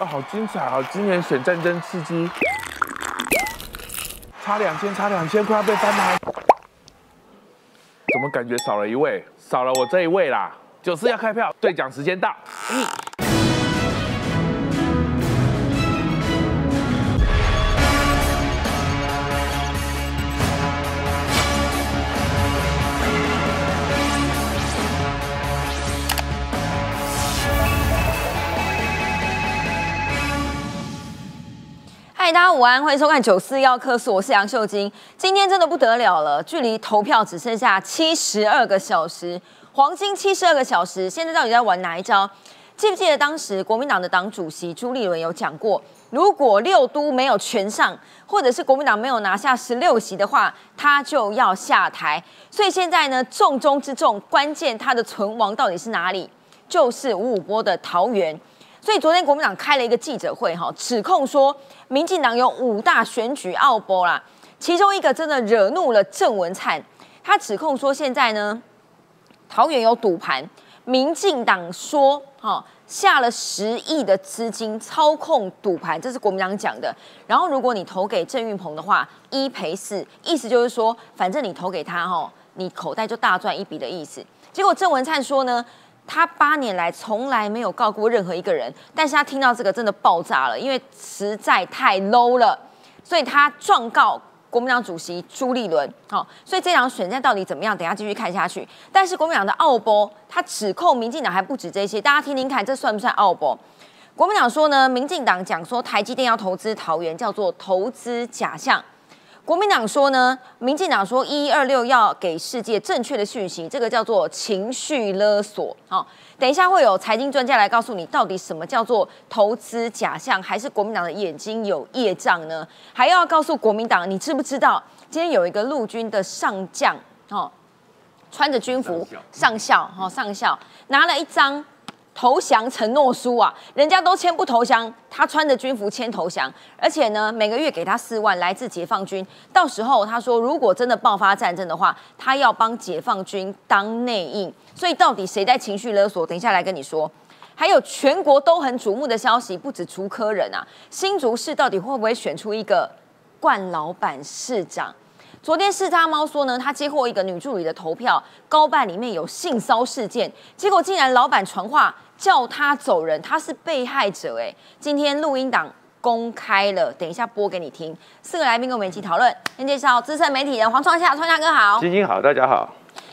啊，好精彩啊！今年选战争刺激，差两千，差两千，快要被翻牌。怎么感觉少了一位？少了我这一位啦！九四要开票，兑奖时间到。嗯，午安，欢迎收看九四幺科数，我是杨秀晶。今天真的不得了了，距离投票只剩下七十二个小时，黄金七十二个小时。现在到底在玩哪一招？记不记得当时国民党的党主席朱立伦有讲过，如果六都没有全上，或者是国民党没有拿下十六席的话，他就要下台。所以现在呢，重中之重，关键他的存亡到底是哪里？就是五五波的桃园。所以昨天国民党开了一个记者会，哈，指控说民进党有五大选举奥波啦，其中一个真的惹怒了郑文灿，他指控说现在呢桃园有赌盘，民进党说哈下了十亿的资金操控赌盘，这是国民党讲的。然后如果你投给郑运鹏的话，一赔四，意思就是说反正你投给他哈，你口袋就大赚一笔的意思。结果郑文灿说呢。他八年来从来没有告过任何一个人，但是他听到这个真的爆炸了，因为实在太 low 了，所以他状告国民党主席朱立伦。好，所以这场选战到底怎么样？等下继续看下去。但是国民党的奥波，他指控民进党还不止这些，大家听听看，这算不算奥博？国民党说呢，民进党讲说台积电要投资桃园，叫做投资假象。国民党说呢，民进党说一一二六要给世界正确的讯息，这个叫做情绪勒索。好，等一下会有财经专家来告诉你，到底什么叫做投资假象，还是国民党的眼睛有业障呢？还要告诉国民党，你知不知道今天有一个陆军的上将，哦，穿着军服上校，哦，上校拿了一张。投降承诺书啊，人家都签不投降，他穿着军服签投降，而且呢，每个月给他四万，来自解放军。到时候他说，如果真的爆发战争的话，他要帮解放军当内应。所以到底谁在情绪勒索？等一下来跟你说。还有全国都很瞩目的消息，不止竹科人啊，新竹市到底会不会选出一个冠老板市长？昨天四叉猫说呢，他接获一个女助理的投票，高办里面有性骚事件，结果竟然老板传话叫他走人，他是被害者哎。今天录音档公开了，等一下播给你听。四个来宾跟我们一起讨论，先介绍资深媒体人黄创夏，创夏哥好，晶晶好，大家好。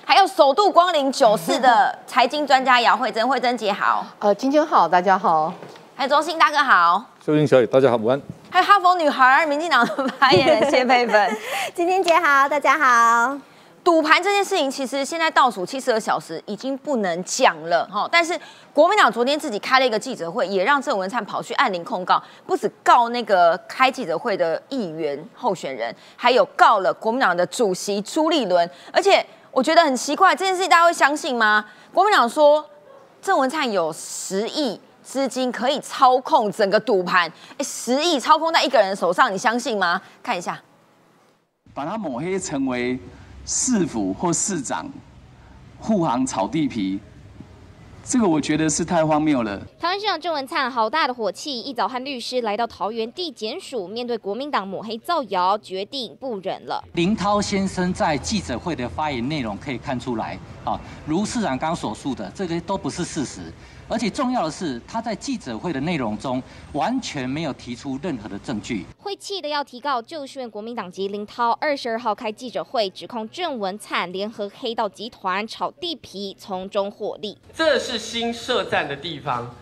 还有首度光临九四的财经专家姚慧珍，慧珍姐好，呃，晶晶好，大家好。还有中兴大哥好，秀英小姐大家好，午安。还有哈佛女孩、民进党的发言人谢佩芬，晶晶姐好，大家好。赌盘这件事情，其实现在倒数七十二小时已经不能讲了哈。但是国民党昨天自己开了一个记者会，也让郑文灿跑去按铃控告，不止告那个开记者会的议员候选人，还有告了国民党的主席朱立伦。而且我觉得很奇怪，这件事情大家会相信吗？国民党说郑文灿有十亿。资金可以操控整个赌盘，哎，十亿操控在一个人手上，你相信吗？看一下，把他抹黑成为市府或市长护航炒地皮。这个我觉得是太荒谬了。台湾市长郑文灿好大的火气，一早和律师来到桃园地检署，面对国民党抹黑造谣，决定不忍了。林涛先生在记者会的发言内容可以看出来，啊，如市长刚所述的，这个都不是事实。而且重要的是，他在记者会的内容中完全没有提出任何的证据。会气的要提告，就是因国民党籍林涛二十二号开记者会，指控郑文灿联合黑道集团炒地皮，从中获利。这是新设站的地方。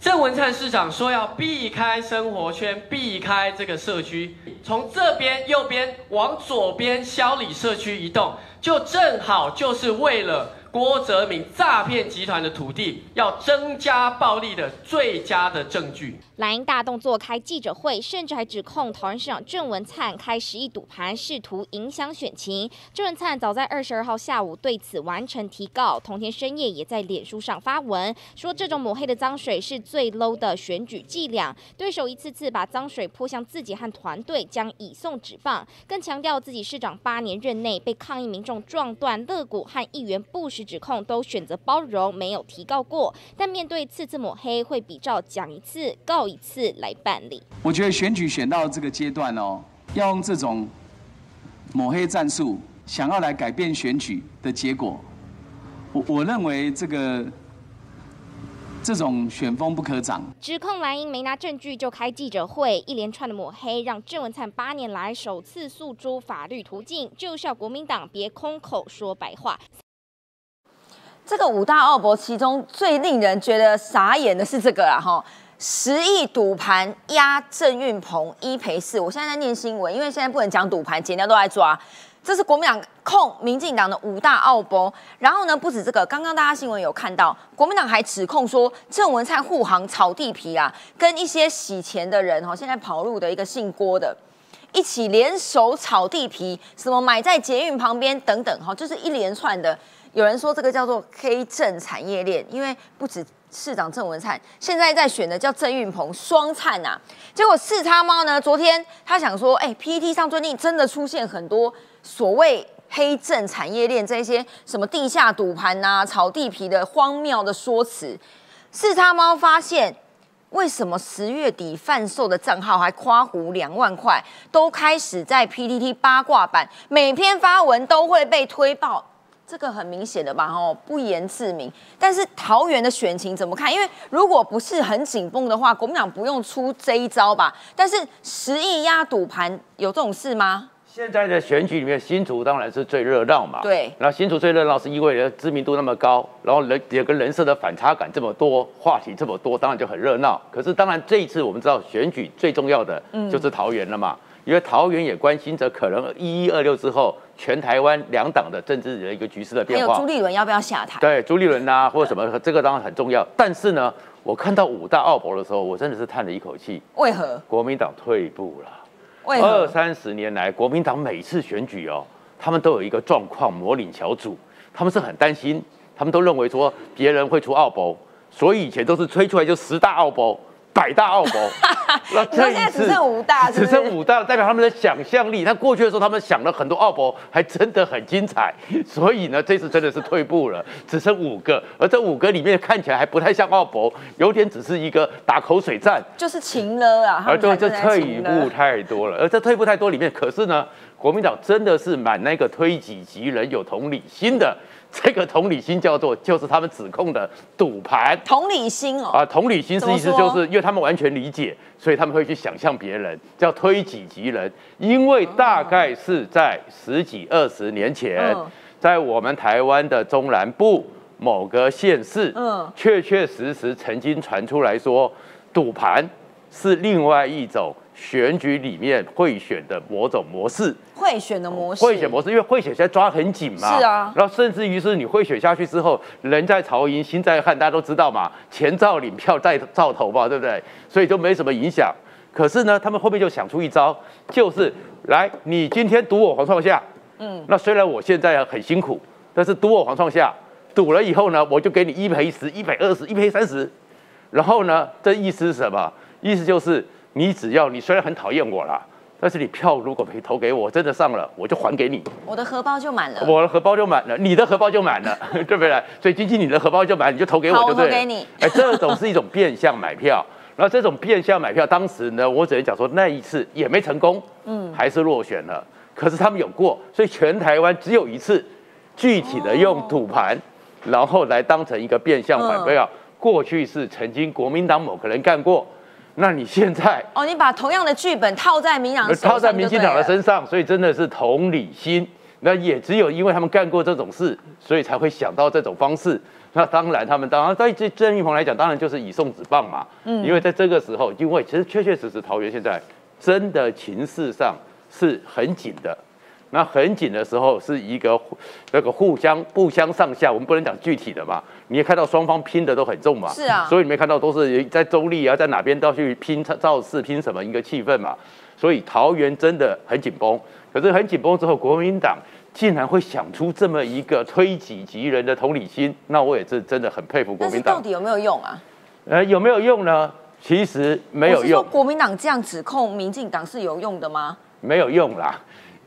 郑文灿市长说要避开生活圈，避开这个社区，从这边右边往左边萧里社区移动，就正好就是为了。郭泽明诈骗集团的土地要增加暴利的最佳的证据。蓝营大动作开记者会，甚至还指控桃园市长郑文灿开十亿赌盘，试图影响选情。郑文灿早在二十二号下午对此完成提告，同天深夜也在脸书上发文说，这种抹黑的脏水是最 low 的选举伎俩，对手一次次把脏水泼向自己和团队，将以送指棒，更强调自己市长八年任内被抗议民众撞断肋骨和议员不实。实指控都选择包容，没有提告过。但面对次次抹黑，会比照讲一次告一次来办理。我觉得选举选到这个阶段哦，要用这种抹黑战术，想要来改变选举的结果，我我认为这个这种选风不可长。指控蓝营没拿证据就开记者会，一连串的抹黑，让郑文灿八年来首次诉诸法律途径，就是要国民党别空口说白话。这个五大奥博，其中最令人觉得傻眼的是这个啊，哈，十亿赌盘压郑运鹏一赔四。我现在在念新闻，因为现在不能讲赌盘，剪掉都在抓。这是国民党控民进党的五大奥博，然后呢，不止这个，刚刚大家新闻有看到，国民党还指控说郑文灿护航炒地皮啊，跟一些洗钱的人哈，现在跑路的一个姓郭的，一起联手炒地皮，什么买在捷运旁边等等哈，就是一连串的。有人说这个叫做黑正产业链，因为不止市长郑文灿，现在在选的叫郑运鹏双灿呐。结果四叉猫呢，昨天他想说，哎，PPT 上最近真的出现很多所谓黑正产业链这些什么地下赌盘呐、炒地皮的荒谬的说辞。四叉猫发现，为什么十月底贩售的账号还夸胡两万块，都开始在 PTT 八卦版每篇发文都会被推爆。这个很明显的吧，吼，不言自明。但是桃园的选情怎么看？因为如果不是很紧绷的话，国民党不用出这一招吧。但是十亿压赌盘有这种事吗？现在的选举里面，新竹当然是最热闹嘛。对。然后新竹最热闹是因为知名度那么高，然后人也跟人设的反差感这么多，话题这么多，当然就很热闹。可是当然这一次我们知道选举最重要的就是桃园了嘛。因为桃园也关心着可能一一二六之后全台湾两党的政治的一个局势的变化。还有朱立伦要不要下台？对，朱立伦呐，或者什么，这个当然很重要。但是呢，我看到五大奥博的时候，我真的是叹了一口气。为何？国民党退步了。二三十年来，国民党每次选举哦，他们都有一个状况模拟小组，他们是很担心，他们都认为说别人会出奥博，所以以前都是吹出来就十大奥博。百大奥博，那这一次只剩五大，只剩五大，代表他们的想象力。那过去的时候，他们想了很多奥博，还真的很精彩。所以呢，这次真的是退步了，只剩五个，而这五个里面看起来还不太像奥博，有点只是一个打口水战，就是情了啊。而这这退步太多了，而这退步太多里面，可是呢，国民党真的是满那个推己及人、有同理心的。这个同理心叫做，就是他们指控的赌盘。同理心哦。啊，同理心是意思就是，因为他们完全理解，所以他们会去想象别人，叫推己及人。因为大概是在十几二十年前，在我们台湾的中南部某个县市，嗯，确确实实曾经传出来说，赌盘是另外一种。选举里面贿选的某种模式，贿选的模式，贿选模式，因为贿选现在抓很紧嘛，是啊，然后甚至于是你贿选下去之后，人在曹营心在汉，大家都知道嘛，钱照领票再照投嘛，对不对？所以就没什么影响。可是呢，他们后面就想出一招，就是来，你今天赌我黄创夏，嗯，那虽然我现在很辛苦，但是赌我黄创夏，赌了以后呢，我就给你一赔十，一赔二十，一赔三十，然后呢，这意思是什么？意思就是。你只要你虽然很讨厌我啦，但是你票如果没投给我，真的上了，我就还给你。我的荷包就满了。我的荷包就满了，你的荷包就满了，对不对？所以晶晶，你的荷包就满，你就投给我，就对。投给你。哎，这种是一种变相买票，然后这种变相买票，当时呢，我只能讲说那一次也没成功，嗯，还是落选了。可是他们有过，所以全台湾只有一次，具体的用赌盘，然后来当成一个变相买票。过去是曾经国民党某个人干过。那你现在哦，你把同样的剧本套在民党套在民进党的身上，所以真的是同理心。那也只有因为他们干过这种事，所以才会想到这种方式。那当然，他们当然对这郑玉鹏来讲，当然就是以送子棒嘛。嗯，因为在这个时候，因为其实确确实实桃园现在真的情势上是很紧的。那很紧的时候，是一个那个互相不相上下，我们不能讲具体的嘛。你也看到双方拼的都很重嘛，是啊。所以你没看到都是在中立啊，在哪边都要去拼造势，拼什么一个气氛嘛。所以桃园真的很紧绷，可是很紧绷之后，国民党竟然会想出这么一个推己及人的同理心，那我也是真的很佩服国民党。到底有没有用啊？呃，有没有用呢？其实没有用。国民党这样指控民进党是有用的吗？没有用啦。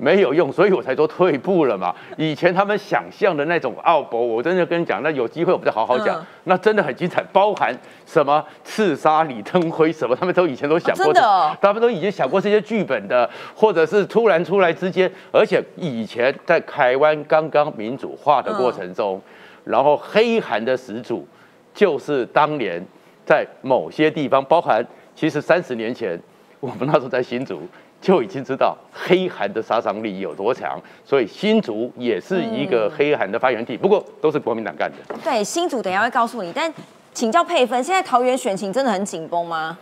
没有用，所以我才说退步了嘛。以前他们想象的那种奥博，我真的跟你讲，那有机会我们再好好讲，嗯那真的很精彩，包含什么刺杀李登辉什么，他们都以前都想过的哦他们都已经想过这些剧本的，或者是突然出来之间，而且以前在台湾刚刚民主化的过程中，然后黑韩的始祖就是当年在某些地方，包含其实三十年前我们那时候在新竹。就已经知道黑韩的杀伤力有多强，所以新竹也是一个黑韩的发源地。不过都是国民党干的。对，新竹等下会告诉你，但请教佩芬，现在桃园选情真的很紧绷吗？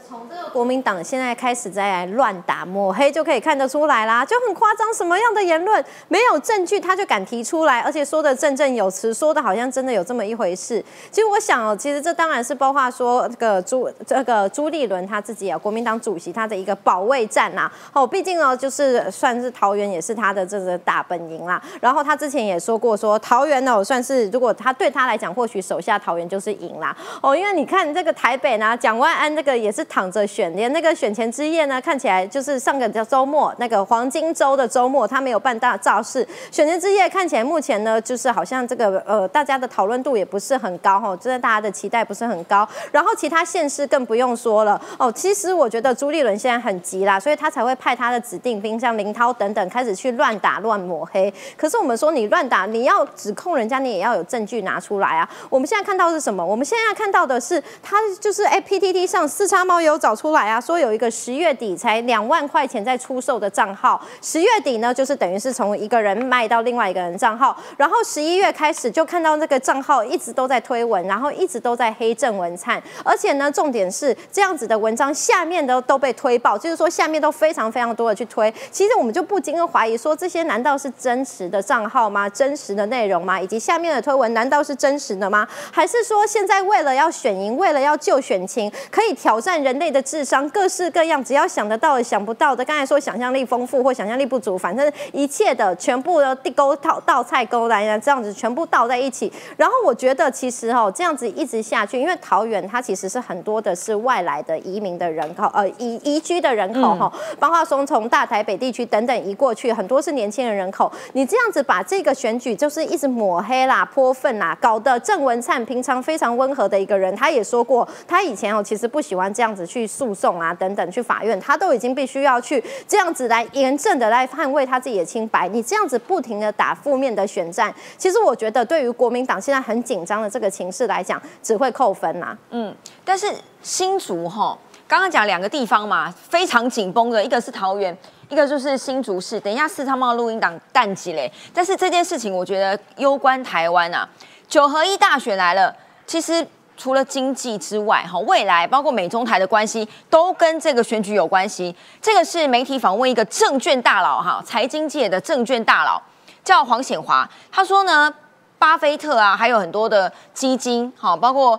从这个国民党现在开始在乱打抹黑，就可以看得出来啦，就很夸张，什么样的言论没有证据他就敢提出来，而且说的振振有词，说的好像真的有这么一回事。其实我想哦，其实这当然是包括说这个朱这个朱立伦他自己啊，国民党主席他的一个保卫战呐。哦，毕竟呢，就是算是桃园也是他的这个大本营啦。然后他之前也说过说，桃园呢，算是如果他对他来讲，或许手下桃园就是赢啦。哦，因为你看这个台北呢，蒋万安这个也是躺着选，连那个选前之夜呢，看起来就是上个叫周末那个黄金周的周末，他没有办大造势。选前之夜看起来目前呢，就是好像这个呃大家的讨论度也不是很高哈，真的大家的期待不是很高。然后其他县市更不用说了哦。其实我觉得朱立伦现在很急啦，所以他才会派他的指定兵像林涛等等开始去乱打乱抹黑。可是我们说你乱打，你要指控人家，你也要有证据拿出来啊。我们现在看到是什么？我们现在看到的是他就是哎 PTT 上四叉猫有找出来啊，说有一个十月底才两万块钱在出售的账号，十月底呢就是等于是从一个人卖到另外一个人账号，然后十一月开始就看到那个账号一直都在推文，然后一直都在黑郑文灿，而且呢重点是这样子的文章下面都都被推爆，就是说下面都非常非常多的去推。其实我们就不禁的怀疑说，这些难道是真实的账号吗？真实的内容吗？以及下面的推文难道是真实的吗？还是说现在为了要选赢，为了要救选情，可以挑战人类的智商，各式各样，只要想得到的、想不到的，刚才说想象力丰富或想象力不足，反正一切的全部的地沟倒倒菜沟来这样子全部倒在一起。然后我觉得其实哦，这样子一直下去，因为桃园它其实是很多的是外来的移民的人口，呃移移居的人口哈，包括说从大台北地区等等移过去，很多是年轻人人口。你这样子把这个选举就是一直抹黑啦、泼粪啦，搞得郑文灿平常非常温和的一个人，他也说过，他以前哦其实不喜欢这样样子去诉讼啊等等去法院，他都已经必须要去这样子来严正的来捍卫他自己的清白。你这样子不停的打负面的选战，其实我觉得对于国民党现在很紧张的这个情势来讲，只会扣分呐、嗯，但是新竹哈，刚刚讲两个地方嘛，非常紧绷的，一个是桃园，一个就是新竹市。等一下四汤茂录音档淡季嘞，但是这件事情我觉得攸关台湾啊。九合一大选来了，其实除了经济之外，哈，未来包括美中台的关系都跟这个选举有关系。这个是媒体访问一个证券大佬哈，财经界的证券大佬叫黄显华，他说呢，巴菲特啊，还有很多的基金，好，包括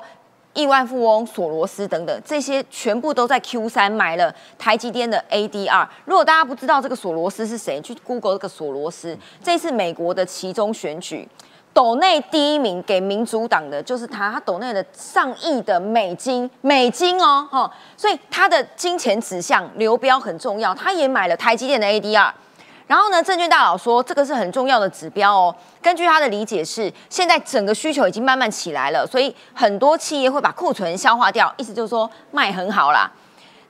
亿万富翁索罗斯等等，这些全部都在 Q 三买了台积电的 ADR。如果大家不知道这个索罗斯是谁，去 Google 这个索罗斯，这次美国的其中选举。斗内第一名给民主党的就是他，他斗内的上亿的美金，美金哦，哈，所以他的金钱指向流标很重要，他也买了台积电的 ADR。然后呢，证券大佬说这个是很重要的指标哦。根据他的理解是，现在整个需求已经慢慢起来了，所以很多企业会把库存消化掉，意思就是说卖很好啦。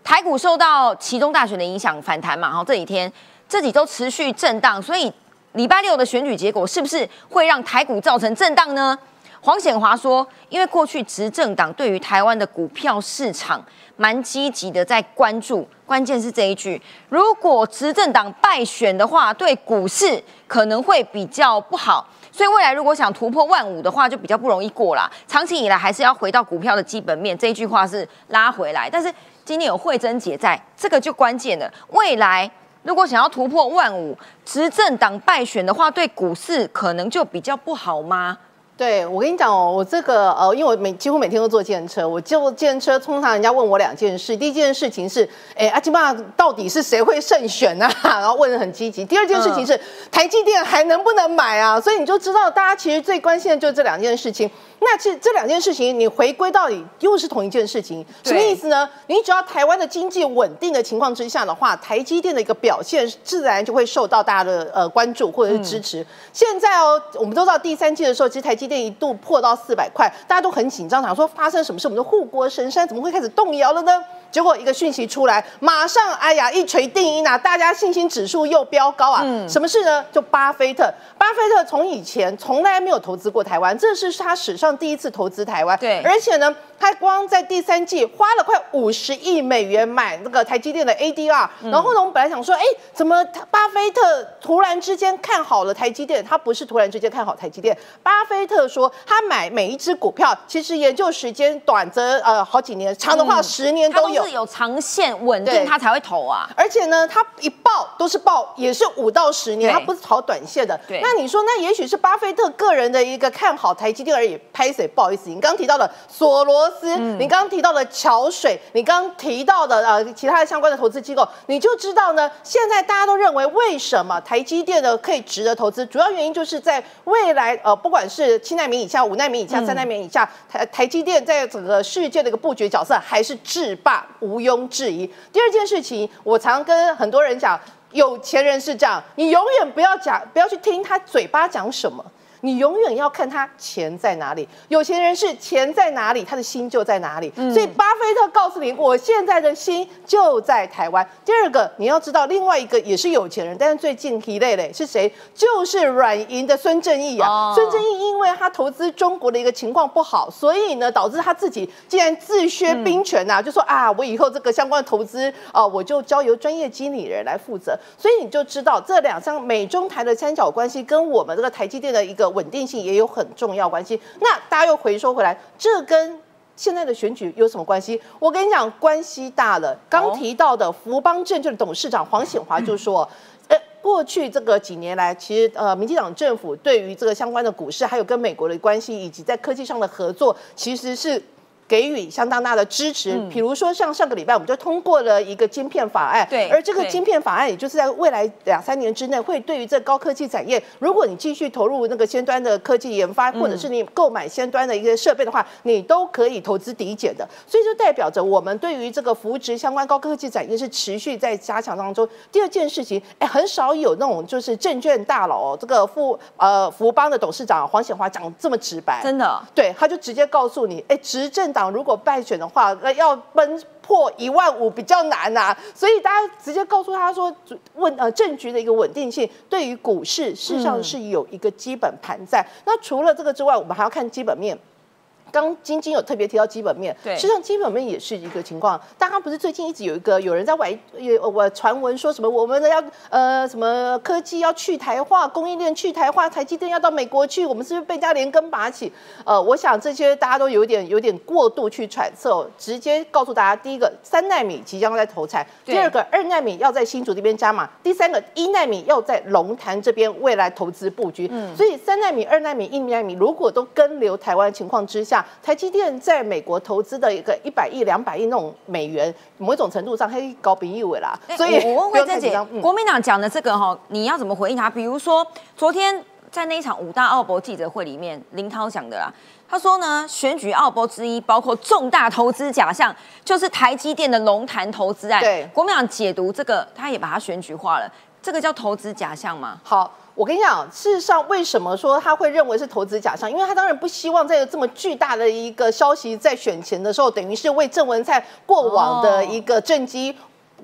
台股受到其中大选的影响反弹嘛，然后这几天这几周持续震荡，所以礼拜六的选举结果是不是会让台股造成震荡呢？黄显华说，因为过去执政党对于台湾的股票市场蛮积极的在关注，关键是这一句：如果执政党败选的话，对股市可能会比较不好。所以未来如果想突破万五的话，就比较不容易过啦。长期以来还是要回到股票的基本面，这一句话是拉回来。但是今天有慧珍姐在，这个就关键了。未来如果想要突破万五，执政党败选的话，对股市可能就比较不好吗？对，我跟你讲哦，我这个呃，因为我每几乎每天都坐电车，我坐电车，通常人家问我两件事，第一件事情是，哎，阿基玛到底是谁会胜选啊？然后问的很积极。第二件事情是，台积电还能不能买啊？所以你就知道，大家其实最关心的就是这两件事情。那这这两件事情，你回归到底又是同一件事情，什么意思呢？你只要台湾的经济稳定的情况之下的话，台积电的一个表现自然就会受到大家的呃关注或者是支持。现在哦，我们都知道第三季的时候，其实台积电一度破到四百块，大家都很紧张，想说发生什么事？我们的护国神山怎么会开始动摇了呢？结果一个讯息出来，马上哎呀一锤定音啊，大家信心指数又飙高啊！什么事呢？就巴菲特，巴菲特从以前从来没有投资过台湾，这是他史上第一次投资台湾。对，而且呢，他光在第三季花了快五十亿美元买那个台积电的 ADR，然后呢，我们本来想说，哎，怎么巴菲特突然之间看好了台积电？他不是突然之间看好台积电，巴菲特说他买每一只股票，其实研究时间短则呃好几年，长的话十年都有。是有长线稳定，他才会投啊。而且呢，他一报都是报，也是五到十年，他不是炒短线的。对。那你说，那也许是巴菲特个人的一个看好台积电而已。拍水？不好意思，你刚刚提到的索罗斯，你刚刚提到的桥水，你刚刚提到的呃其他的相关的投资机构，你就知道呢。现在大家都认为，为什么台积电呢可以值得投资？主要原因就是在未来呃，不管是七纳米以下、五纳米以下、三纳米以下，台台积电在整个世界的一个布局角色还是制霸。毋庸置疑。第二件事情，我常跟很多人讲，有钱人是这样，你永远不要讲，不要去听他嘴巴讲什么。你永远要看他钱在哪里，有钱人是钱在哪里，他的心就在哪里。所以巴菲特告诉你，我现在的心就在台湾。第二个，你要知道，另外一个也是有钱人，但是最近提累累是谁？就是软银的孙正义啊。孙正义因为他投资中国的一个情况不好，所以呢，导致他自己竟然自削兵权呐，就说啊，我以后这个相关的投资啊，我就交由专业经理人来负责。所以你就知道这两张美中台的三角关系跟我们这个台积电的一个。稳定性也有很重要关系。那大家又回收回来，这跟现在的选举有什么关系？我跟你讲，关系大了。刚提到的福邦证券的董事长黄显华就说：“ 呃，过去这个几年来，其实呃，民进党政府对于这个相关的股市，还有跟美国的关系，以及在科技上的合作，其实是。”给予相当大的支持，比如说像上个礼拜我们就通过了一个晶片法案，对，而这个晶片法案也就是在未来两三年之内，会对于这高科技产业，如果你继续投入那个先端的科技研发，或者是你购买先端的一些设备的话，你都可以投资抵减的，所以就代表着我们对于这个扶植相关高科技产业是持续在加强当中。第二件事情，哎，很少有那种就是证券大佬，这个富呃福邦的董事长黄显华讲这么直白，真的，对，他就直接告诉你，哎，执政。党如果败选的话，那要奔破一万五比较难呐，所以大家直接告诉他说，问呃政局的一个稳定性对于股市事实上是有一个基本盘在。那除了这个之外，我们还要看基本面。刚晶晶有特别提到基本面，对，实际上基本面也是一个情况。大家不是最近一直有一个有人在外有我传闻说什么我们的要呃什么科技要去台化，供应链去台化，台积电要到美国去，我们是不是被家连根拔起？呃，我想这些大家都有点有点过度去揣测，直接告诉大家，第一个三纳米即将在投产，第二个二纳米要在新竹这边加码，第三个一纳米要在龙潭这边未来投资布局。嗯，所以三纳米、二纳米、一纳米如果都跟流台湾情况之下。台积电在美国投资的一个一百亿、两百亿那种美元，某一种程度上还高比一尾啦。所以我问慧珍姐，国民党讲的这个哈，你要怎么回应他？比如说昨天在那一场五大奥博记者会里面，林涛讲的啦，他说呢，选举奥博之一包括重大投资假象，就是台积电的龙潭投资案。对，国民党解读这个，他也把它选举化了，这个叫投资假象吗？好。我跟你讲，事实上，为什么说他会认为是投资假象？因为他当然不希望在这么巨大的一个消息在选前的时候，等于是为郑文灿过往的一个政绩。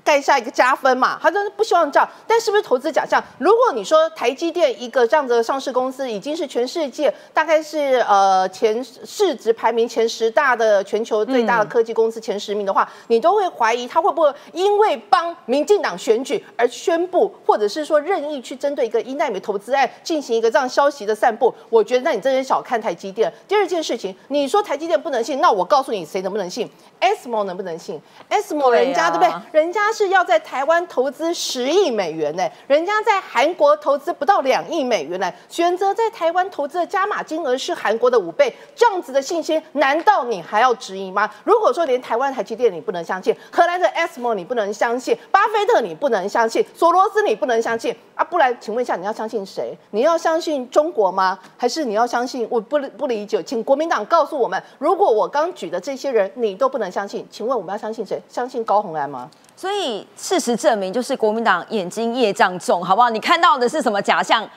盖下一个加分嘛，他真的不希望这样。但是不是投资假象？如果你说台积电一个这样子的上市公司，已经是全世界大概是呃前市值排名前十大的全球最大的科技公司前十名的话，你都会怀疑他会不会因为帮民进党选举而宣布，或者是说任意去针对一个一纳米投资案进行一个这样消息的散布？我觉得那你真是小看台积电。第二件事情，你说台积电不能信，那我告诉你谁能不能信？ASML 能不能信？ASML 人家对不对？人家。是要在台湾投资十亿美元呢，人家在韩国投资不到两亿美元呢，选择在台湾投资的加码金额是韩国的五倍，这样子的信心，难道你还要质疑吗？如果说连台湾台积电你不能相信，荷兰的 ASML 你不能相信，巴菲特你不能相信，索罗斯你不能相信啊，不然请问一下你要相信谁？你要相信中国吗？还是你要相信？我不不理解，请国民党告诉我们，如果我刚举的这些人你都不能相信，请问我们要相信谁？相信高虹安吗？所以事实证明，就是国民党眼睛业障重，好不好？你看到的是什么假象，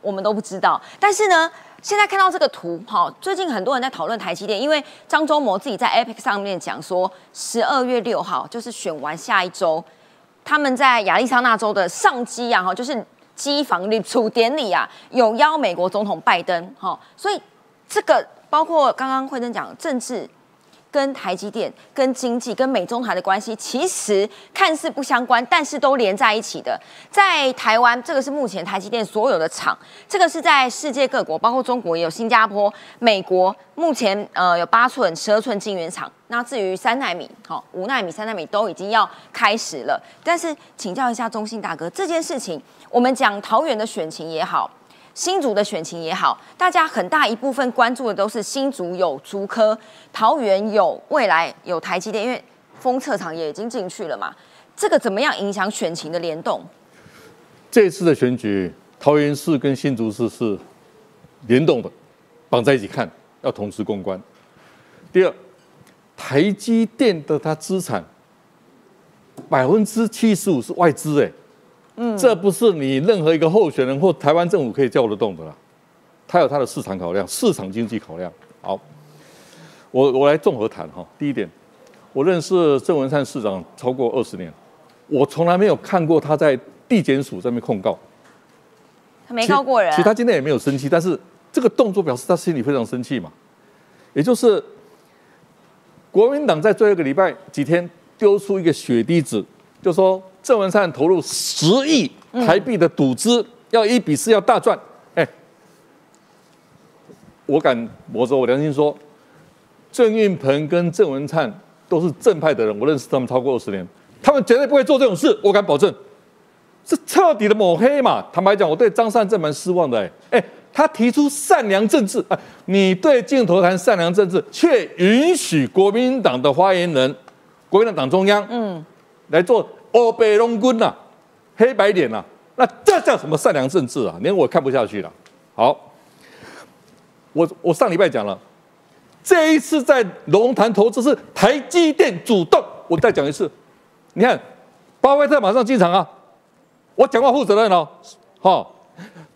我们都不知道。但是呢，现在看到这个图，好，最近很多人在讨论台积电，因为张忠谋自己在 Epic 上面讲说，十二月六号就是选完下一周，他们在亚利桑那州的上机啊，哈，就是机房立储典礼啊，有邀美国总统拜登，哈，所以这个包括刚刚慧珍讲政治。跟台积电、跟经济、跟美中台的关系，其实看似不相关，但是都连在一起的。在台湾，这个是目前台积电所有的厂，这个是在世界各国，包括中国也有新加坡、美国，目前呃有八寸、十二寸晶圆厂。那至于三纳米、好五纳米、三纳米都已经要开始了。但是请教一下中信大哥，这件事情，我们讲桃园的选情也好。新竹的选情也好，大家很大一部分关注的都是新竹有竹科，桃园有未来有台积电，因为封测厂也已经进去了嘛。这个怎么样影响选情的联动？这次的选举，桃园市跟新竹市是联动的，绑在一起看，要同时公关。第二，台积电的它资产百分之七十五是外资，哎。嗯，这不是你任何一个候选人或台湾政府可以叫得动的啦，他有他的市场考量、市场经济考量。好，我我来综合谈哈。第一点，我认识郑文灿市长超过二十年，我从来没有看过他在地检署上面控告，他没告过人。其实他今天也没有生气，但是这个动作表示他心里非常生气嘛。也就是国民党在最后一个礼拜几天丢出一个血滴子，就说。郑文灿投入十亿台币的赌资，要一比四要大赚。哎，我敢摸着我良心说，郑运鹏跟郑文灿都是正派的人，我认识他们超过二十年，他们绝对不会做这种事，我敢保证。是彻底的抹黑嘛？坦白讲，我对张善政蛮失望的。哎，哎，他提出善良政治，啊，你对镜头谈善良政治，却允许国民党的发言人、国民党党中央，嗯，来做。欧北龙军呐，黑白脸呐，那这叫什么善良政治啊？连我看不下去了。好，我我上礼拜讲了，这一次在龙潭投资是台积电主动。我再讲一次，你看，巴菲特马上进场啊！我讲话负责任哦，哈，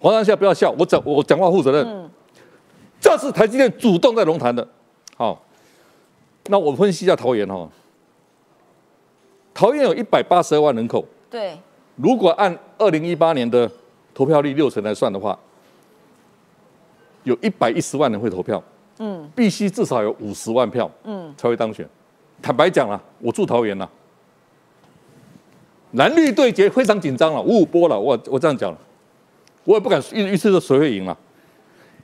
黄上下不要笑，我讲我讲话负责任。这是台积电主动在龙潭的。好，那我分析一下桃园哈。桃园有一百八十二万人口，对，如果按二零一八年的投票率六成来算的话，有一百一十万人会投票，嗯，必须至少有五十万票，嗯，才会当选。坦白讲了，我住桃园了，蓝绿对决非常紧张了，五五波了，我我这样讲了，我也不敢预预测谁会赢了，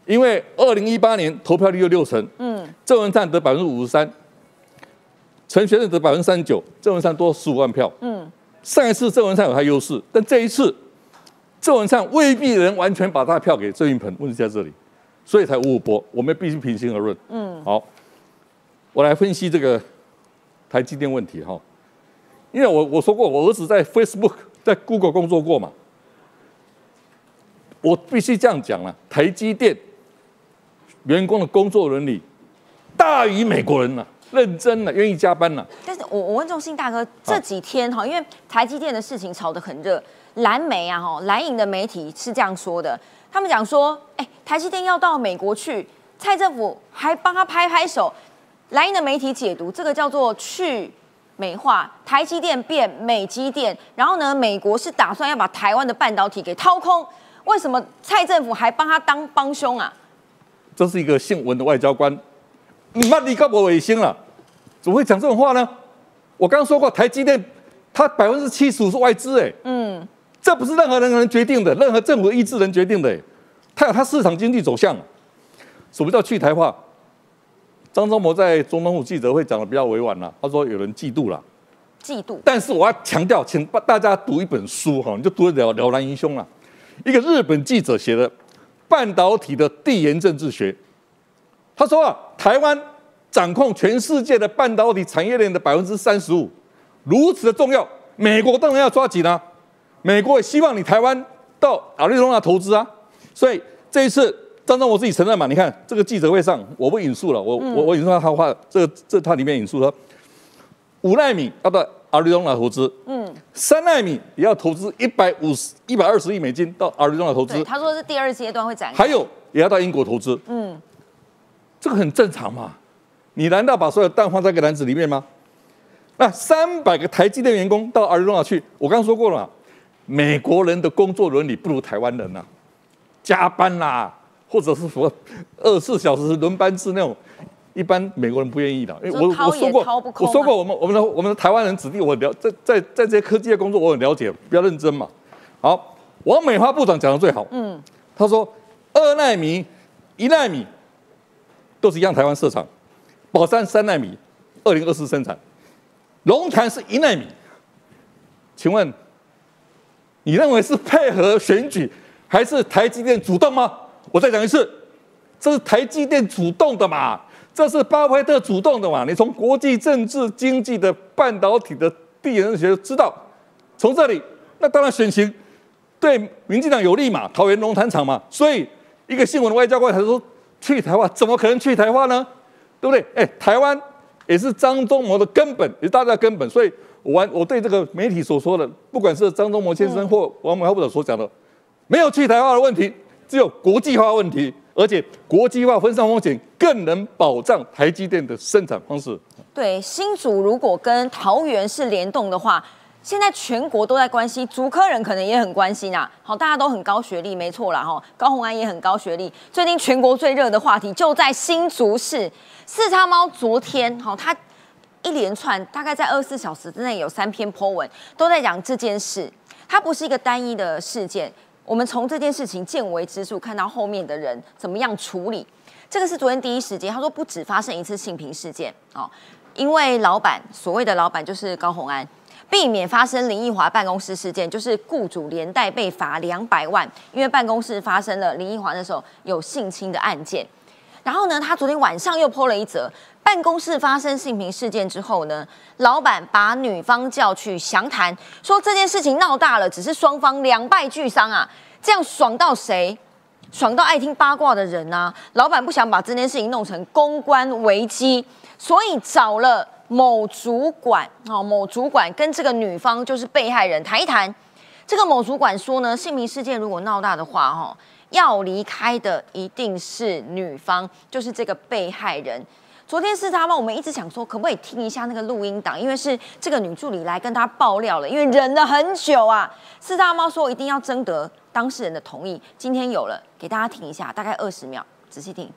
因为二零一八年投票率有六成，嗯，郑文灿得百分之五十三。陈学仁得百分之三十九，郑文灿多十五万票。嗯，上一次郑文灿有他优势，但这一次郑文灿未必能完全把他的票给郑运鹏，问题在这里，所以才五五波。我们必须平心而论。嗯，好，我来分析这个台积电问题哈，因为我我说过，我儿子在 Facebook、在 Google 工作过嘛，我必须这样讲了，台积电员工的工作伦理大于美国人了。认真了，愿意加班了。但是我我问中信大哥，这几天哈，因为台积电的事情炒得很热，蓝媒啊哈，蓝营的媒体是这样说的，他们讲说，哎，台积电要到美国去，蔡政府还帮他拍拍手。蓝营的媒体解读，这个叫做去美化，台积电变美积电，然后呢，美国是打算要把台湾的半导体给掏空，为什么蔡政府还帮他当帮凶啊？这是一个姓文的外交官，你妈你搞我卫星了。怎么会讲这种话呢？我刚刚说过，台积电它百分之七十五是外资，哎，嗯，这不是任何人能决定的，任何政府意志能决定的，它有它市场经济走向。什么叫去台化？张忠谋在中东府记者会讲的比较委婉了，他说有人嫉妒了，嫉妒。但是我要强调，请大家读一本书哈，你就读得了了然于胸了。一个日本记者写的《半导体的地缘政治学》，他说啊，台湾掌控全世界的半导体产业链的百分之三十五，如此的重要，美国当然要抓紧啊。美国也希望你台湾到阿里中亚投资啊，所以这一次张忠谋自己承认嘛，你看这个记者会上，我不引述了，我我我引述他话，这这他里面引述说，五纳米要到阿里中亚投资，嗯，三纳米也要投资一百五十一百二十亿美金到阿里中亚投资，，他说是第二阶段会展开。还有也要到英国投资，嗯，这个很正常嘛。你难道把所有蛋放在一个篮子里面吗？那三百个台积电员工到阿里中亚去，我刚刚说过了嘛，美国人的工作伦理不如台湾人呐、加班啦、或者是什么二十四小时轮班制那种，一般美国人不愿意的。因为我我说过我说过，我们我们的我们的台湾人子弟，我很了在在在这些科技的工作，我很了解，比较认真嘛。好，王美花部长讲的最好，嗯，他说二纳米、一纳米都是一样台湾设厂，宝山三纳米，二零二四生产，龙潭是一纳米。请问，你认为是配合选举，还是台积电主动吗？我再讲一次，这是台积电主动的嘛，这是巴菲特主动的嘛。你从国际政治、经济的半导体的地缘学知道，从这里，那当然选情对民进党有利嘛，桃园龙潭厂嘛。所以一个新闻的外交官他说去台湾，怎么可能去台湾呢？对不对？哎，台湾也是张忠谋的根本，也是大家的根本。所以我完我对这个媒体所说的，不管是张忠谋先生或王美花部长所讲的，没有去台湾的问题，只有国际化问题，而且国际化分散风险更能保障台积电的生产方式。对，新竹如果跟桃园是联动的话，现在全国都在关心，竹科人可能也很关心啊。好，大家都很高学历，没错啦哈。高虹安也很高学历。最近全国最热的话题就在新竹市。四叉猫昨天好，他一连串大概在二十四小时之内有三篇 po 文，都在讲这件事。它不是一个单一的事件，我们从这件事情见微知著，看到后面的人怎么样处理。这个是昨天第一时间，他说不止发生一次性平事件哦，因为老板所谓的老板就是高虹安，避免发生林奕华办公室事件，就是雇主连带被罚两百万，因为办公室发生了林奕华那时候有性侵的案件。然后呢，他昨天晚上又泼了一则，办公室发生性平事件之后呢，老板把女方叫去详谈，说这件事情闹大了，只是双方两败俱伤啊，这样爽到谁？爽到爱听八卦的人啊！老板不想把这件事情弄成公关危机，所以找了某主管，哦，某主管跟这个女方就是被害人谈一谈。这个某主管说呢，性平事件如果闹大的话，哈，要离开的一定是女方，就是这个被害人。昨天是他吗？我们一直想说，可不可以听一下那个录音档？因为是这个女助理来跟他爆料了，因为忍了很久啊。四大猫说一定要征得当事人的同意，今天有了，给大家听一下，大概二十秒，仔细听。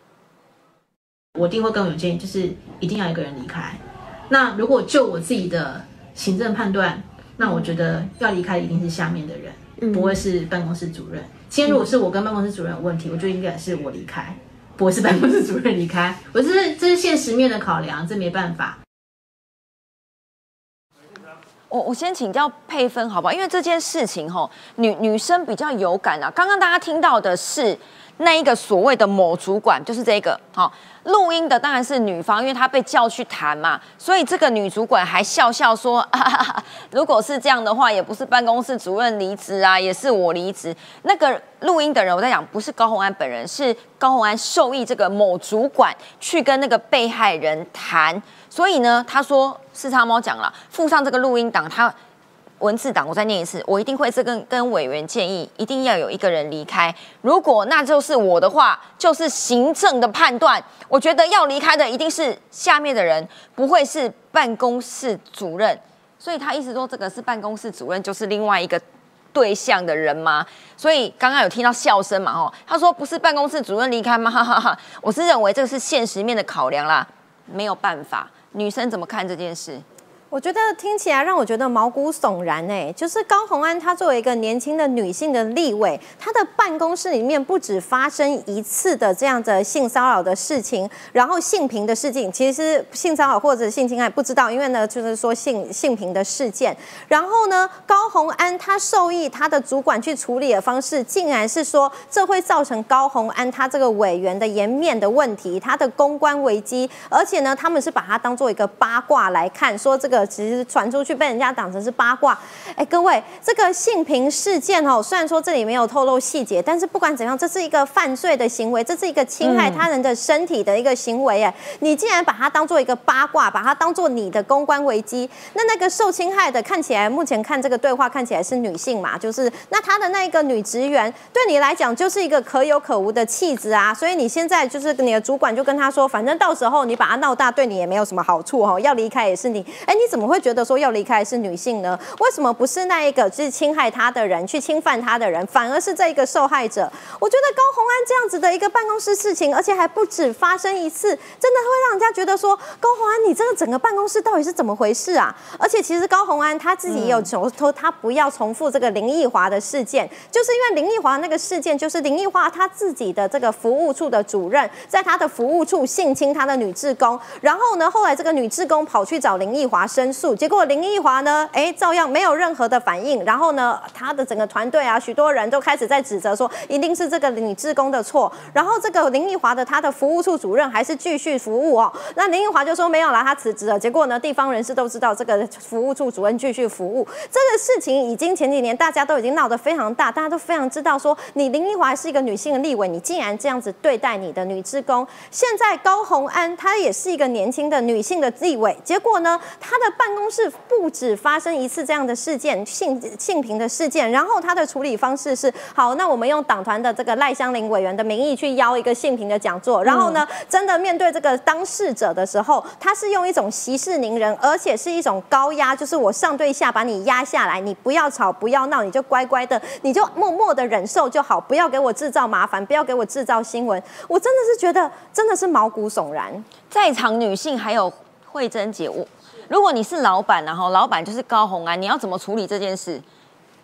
我一定会更有建议，就是一定要一个人离开。那如果就我自己的行政判断，那我觉得要离开的一定是下面的人，不会是办公室主任。今天如果是我跟办公室主任有问题，我就应该是我离开，不是办公室主任离开。我这是这是现实面的考量，这没办法。我我先请教佩芬好不好？因为这件事情吼，女女生比较有感啊。刚刚大家听到的是那一个所谓的某主管，就是这个好。录音的当然是女方，因为她被叫去谈嘛，所以这个女主管还笑笑说：“ 如果是这样的话，也不是办公室主任离职啊，也是我离职。”那个录音的人，我在讲不是高虹安本人，是高虹安授意这个某主管去跟那个被害人谈。所以呢，他说四叉猫讲了，附上这个录音档，他文字档我再念一次，我一定会是跟跟委员建议，一定要有一个人离开。如果那就是我的话，就是行政的判断。我觉得要离开的一定是下面的人，不会是办公室主任。所以他意思说，这个是办公室主任，就是另外一个对象的人吗？所以刚刚有听到笑声嘛？哦，他说不是办公室主任离开吗？哈哈哈，我是认为这个是现实面的考量啦，没有办法。女生怎么看这件事？我觉得听起来让我觉得毛骨悚然哎，就是高虹安她作为一个年轻的女性的立委，她的办公室里面不止发生一次的这样的性骚扰的事情，然后性平的事情，其实性骚扰或者性侵害不知道，因为呢就是说性性平的事件，然后呢高虹安她受益她的主管去处理的方式，竟然是说这会造成高虹安她这个委员的颜面的问题，她的公关危机，而且呢他们是把它当做一个八卦来看，说这个。其实传出去被人家当成是八卦，哎，各位，这个性平事件哦，虽然说这里没有透露细节，但是不管怎样，这是一个犯罪的行为，这是一个侵害他人的身体的一个行为，哎，你竟然把它当做一个八卦，把它当做你的公关危机，那那个受侵害的看起来，目前看这个对话看起来是女性嘛，就是那她的那一个女职员，对你来讲就是一个可有可无的弃子啊，所以你现在就是你的主管就跟他说，反正到时候你把他闹大，对你也没有什么好处哦，要离开也是你，哎，你。怎么会觉得说要离开是女性呢？为什么不是那一个就是侵害她的人去侵犯她的人，反而是这一个受害者？我觉得高红安这样子的一个办公室事情，而且还不止发生一次，真的会让人家觉得说高红安你这个整个办公室到底是怎么回事啊？而且其实高红安他自己也有求说他不要重复这个林奕华的事件，就是因为林奕华那个事件，就是林奕华他自己的这个服务处的主任在他的服务处性侵他的女职工，然后呢，后来这个女职工跑去找林奕华。申诉，结果林奕华呢，哎，照样没有任何的反应。然后呢，他的整个团队啊，许多人都开始在指责说，一定是这个女职工的错。然后这个林奕华的他的服务处主任还是继续服务哦。那林奕华就说没有了，他辞职了。结果呢，地方人士都知道这个服务处主任继续服务。这个事情已经前几年大家都已经闹得非常大，大家都非常知道说，你林奕华是一个女性的立委，你竟然这样子对待你的女职工。现在高红安她也是一个年轻的女性的立委，结果呢，她的。办公室不止发生一次这样的事件，性性平的事件，然后他的处理方式是好，那我们用党团的这个赖香林委员的名义去邀一个性平的讲座，然后呢，真的面对这个当事者的时候，他是用一种息事宁人，而且是一种高压，就是我上对下把你压下来，你不要吵不要闹，你就乖乖的，你就默默的忍受就好，不要给我制造麻烦，不要给我制造新闻。我真的是觉得真的是毛骨悚然，在场女性还有慧珍姐我。如果你是老板，然后老板就是高红安，你要怎么处理这件事？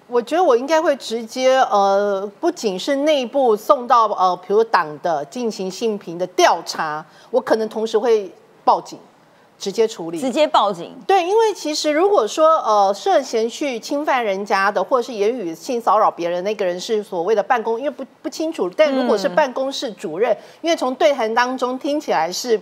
我觉得我应该会直接呃，不仅是内部送到呃，比如党的进行性平的调查，我可能同时会报警，直接处理，直接报警。对，因为其实如果说呃涉嫌去侵犯人家的，或者是言语性骚扰别人那个人是所谓的办公，因为不不清楚，但如果是办公室主任，因为从对谈当中听起来是。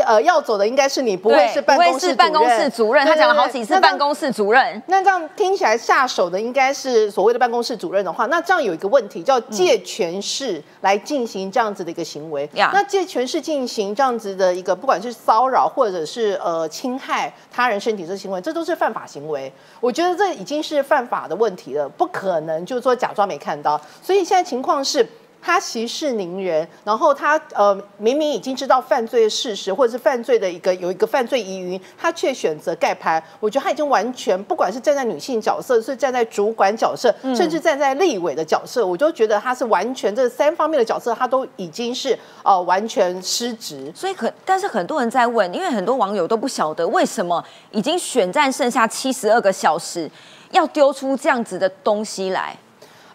呃，要走的应该是你，不会是办公室办公室主任。他讲了好几次办公室主任。那这样听起来下手的应该是所谓的办公室主任的话，那这样有一个问题叫借权势来进行这样子的一个行为。那借权势进行这样子的一个，不管是骚扰或者是呃侵害他人身体的行为，这都是犯法行为。我觉得这已经是犯法的问题了，不可能就是说假装没看到。所以现在情况是。他息事宁人，然后他呃明明已经知道犯罪的事实，或者是犯罪的一个有一个犯罪疑云，他却选择盖牌。我觉得他已经完全不管是站在女性角色，是站在主管角色，甚至站在立委的角色，我就觉得他是完全这三方面的角色，他都已经是呃完全失职。所以可但是很多人在问，因为很多网友都不晓得为什么已经选战剩下七十二个小时，要丢出这样子的东西来。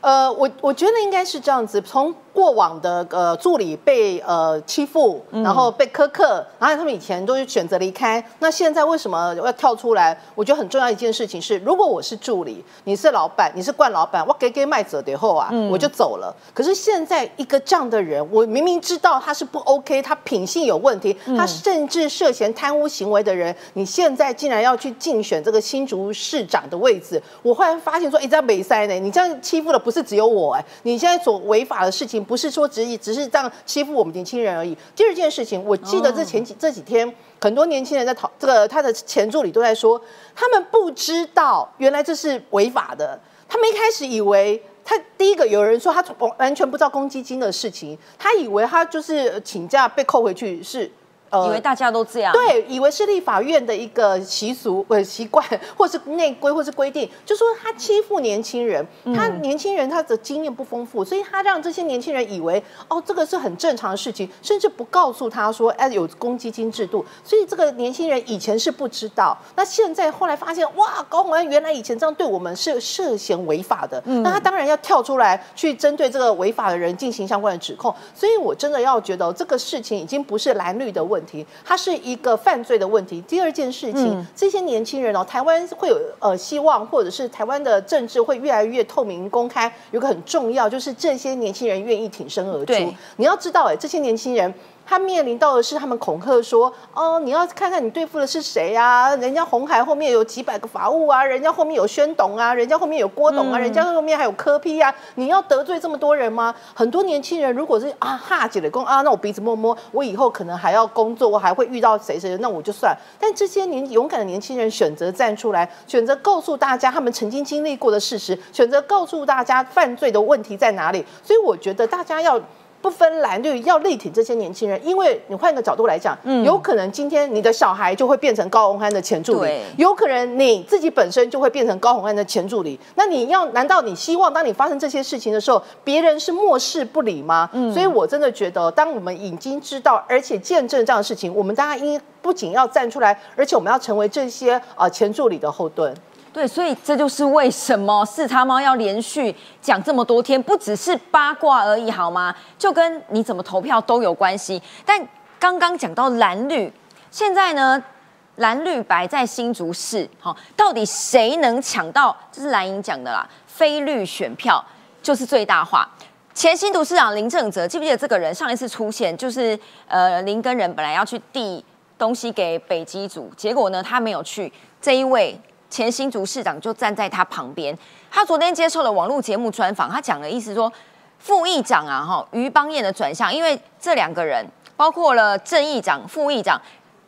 呃，我我觉得应该是这样子，从。过往的呃助理被呃欺负，然后被苛刻，然后他们以前都是选择离开。那现在为什么要跳出来？我觉得很重要一件事情是，如果我是助理，你是老板，你是冠老板，我给给卖者的后啊，我就走了。可是现在一个这样的人，我明明知道他是不 OK，他品性有问题，他甚至涉嫌贪污行为的人，你现在竟然要去竞选这个新竹市长的位置，我忽然发现说，哎，在美塞呢，你这样欺负的不是只有我哎，你现在所违法的事情。不是说只以只是这样欺负我们年轻人而已。第二件事情，我记得这前几这几天，很多年轻人在讨这个他的前助理都在说，他们不知道原来这是违法的。他们一开始以为他第一个有人说他完完全不知道公积金的事情，他以为他就是请假被扣回去是呃以为大家都这样，对，以为是立法院的一个习俗、呃习惯，或是内规，或是规定，就说他欺负年轻人，他年轻人他的经验不丰富，所以他让这些年轻人以为哦，这个是很正常的事情，甚至不告诉他说，哎，有公积金制度，所以这个年轻人以前是不知道，那现在后来发现，哇，高鸿安原来以前这样对我们是涉嫌违法的，那他当然要跳出来去针对这个违法的人进行相关的指控，所以我真的要觉得这个事情已经不是蓝绿的问题，它是一个犯罪的问题。第二件事情，这些年轻人哦，台湾会有呃希望，或者是台湾的政治会越来越透明公开，有个很重要就是这些年轻人愿意挺身而出。你要知道，哎，这些年轻人。他面临到的是他们恐吓说，哦，你要看看你对付的是谁啊？人家红海后面有几百个法务啊，人家后面有宣董啊，人家后面有郭董啊，人家后面还有柯批啊，你要得罪这么多人吗？很多年轻人如果是啊哈姐的工啊，那我鼻子摸摸，我以后可能还要工作，我还会遇到谁谁，那我就算。但这些年勇敢的年轻人选择站出来，选择告诉大家他们曾经经历过的事实，选择告诉大家犯罪的问题在哪里。所以我觉得大家要。不分蓝绿，要力挺这些年轻人，因为你换个角度来讲，有可能今天你的小孩就会变成高洪安的前助理，有可能你自己本身就会变成高洪安的前助理。那你要难道你希望当你发生这些事情的时候，别人是漠视不理吗？所以我真的觉得，当我们已经知道而且见证这样的事情，我们大家应不仅要站出来，而且我们要成为这些呃前助理的后盾。对，所以这就是为什么四叉猫要连续讲这么多天，不只是八卦而已，好吗？就跟你怎么投票都有关系。但刚刚讲到蓝绿，现在呢，蓝绿白在新竹市，好、到底谁能抢到？这是蓝营讲的啦，非绿选票就是最大化。前新竹市长林正哲，记不记得这个人？上一次出现就是呃林根人本来要去递东西给北基组，结果呢他没有去。这一位前新竹市长就站在他旁边。他昨天接受了网络节目专访，他讲的意思说，副议长啊哈于邦彦的转向，因为这两个人包括了正议长、副议长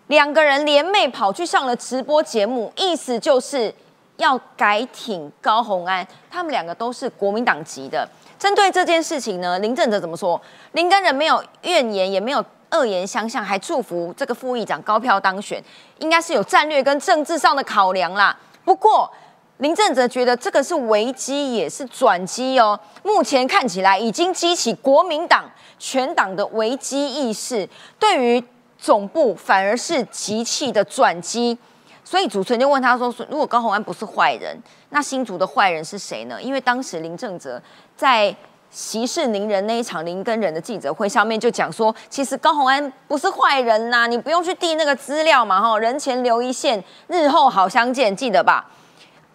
两个人联袂跑去上了直播节目，意思就是要改挺高虹安，他们两个都是国民党籍的。针对这件事情呢，林正哲怎么说？林根人没有怨言，也没有恶言相向，还祝福这个副议长高票当选，应该是有战略跟政治上的考量啦。不过林正哲觉得这个是危机，也是转机哦。目前看起来已经激起国民党全党的危机意识，对于总部反而是集气的转机。所以主持人就问他说：“如果高鸿安不是坏人，那新竹的坏人是谁呢？”因为当时林正哲在息事宁人那一场林根人的记者会上面就讲说，其实高虹安不是坏人呐、你不用去递那个资料嘛，哈，人前留一线，日后好相见，记得吧？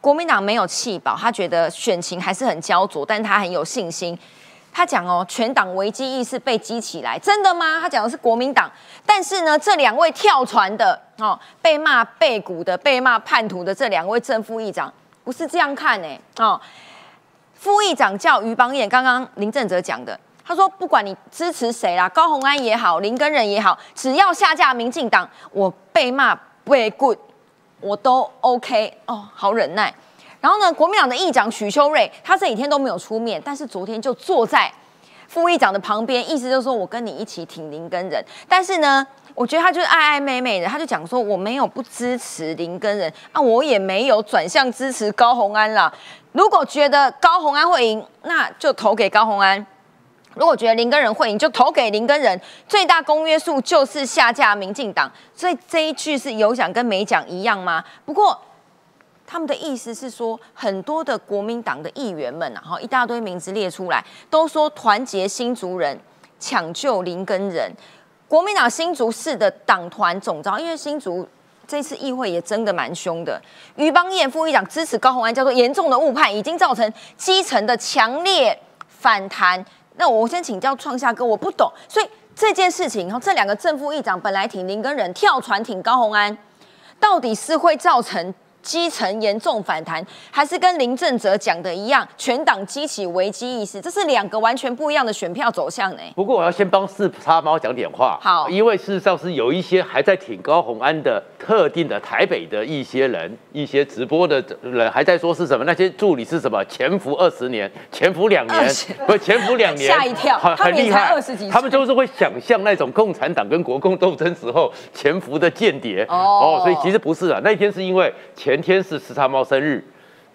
国民党没有弃保，他觉得选情还是很焦灼，但他很有信心。他讲哦，全党危机意识被激起来，真的吗？他讲的是国民党，但是呢，这两位跳船的哦，被骂背骨的、被骂叛徒的这两位正副议长，不是这样看呢、哦。副议长叫于邦彦，刚刚林正哲讲的，他说不管你支持谁啦，高虹安也好，林根仁也好，只要下架民进党，我被骂被 good，我都 OK 哦，好忍耐。然后呢，国民党的议长许修睿，他这几天都没有出面，但是昨天就坐在副议长的旁边，意思就是说我跟你一起挺林根人。但是呢，我觉得他就是爱爱妹妹的，他就讲说我没有不支持林根人啊，我也没有转向支持高虹安啦。如果觉得高虹安会赢，那就投给高虹安；如果觉得林根人会赢，就投给林根人。最大公约数就是下架民进党，所以这一句是有讲跟没讲一样吗？不过。他们的意思是说，很多的国民党的议员们啊，哈，一大堆名字列出来，都说团结新族人，抢救林根人。国民党新竹市的党团总召，因为新竹这次议会也争得蛮凶的。于邦彦副议长支持高虹安，叫做严重的误判，已经造成基层的强烈反弹。那我先请教创夏哥，我不懂，所以这件事情，哈，这两个正副议长本来挺林根人，跳船挺高虹安，到底是会造成？基层严重反弹，还是跟林正哲讲的一样，全党激起危机意识？这是两个完全不一样的选票走向呢。不过我要先帮四叉猫讲点话，好因为事实上是有一些还在挺高红安的特定的台北的一些人，一些直播的人还在说是什么？那些助理是什么？潜伏二十年，潜伏两年20，不是潜伏两年，吓一跳很厉害二十几。他们就是会想象那种共产党跟国共斗争时候潜伏的间谍哦所以其实不是啊，那天是因为前天是时差猫生日。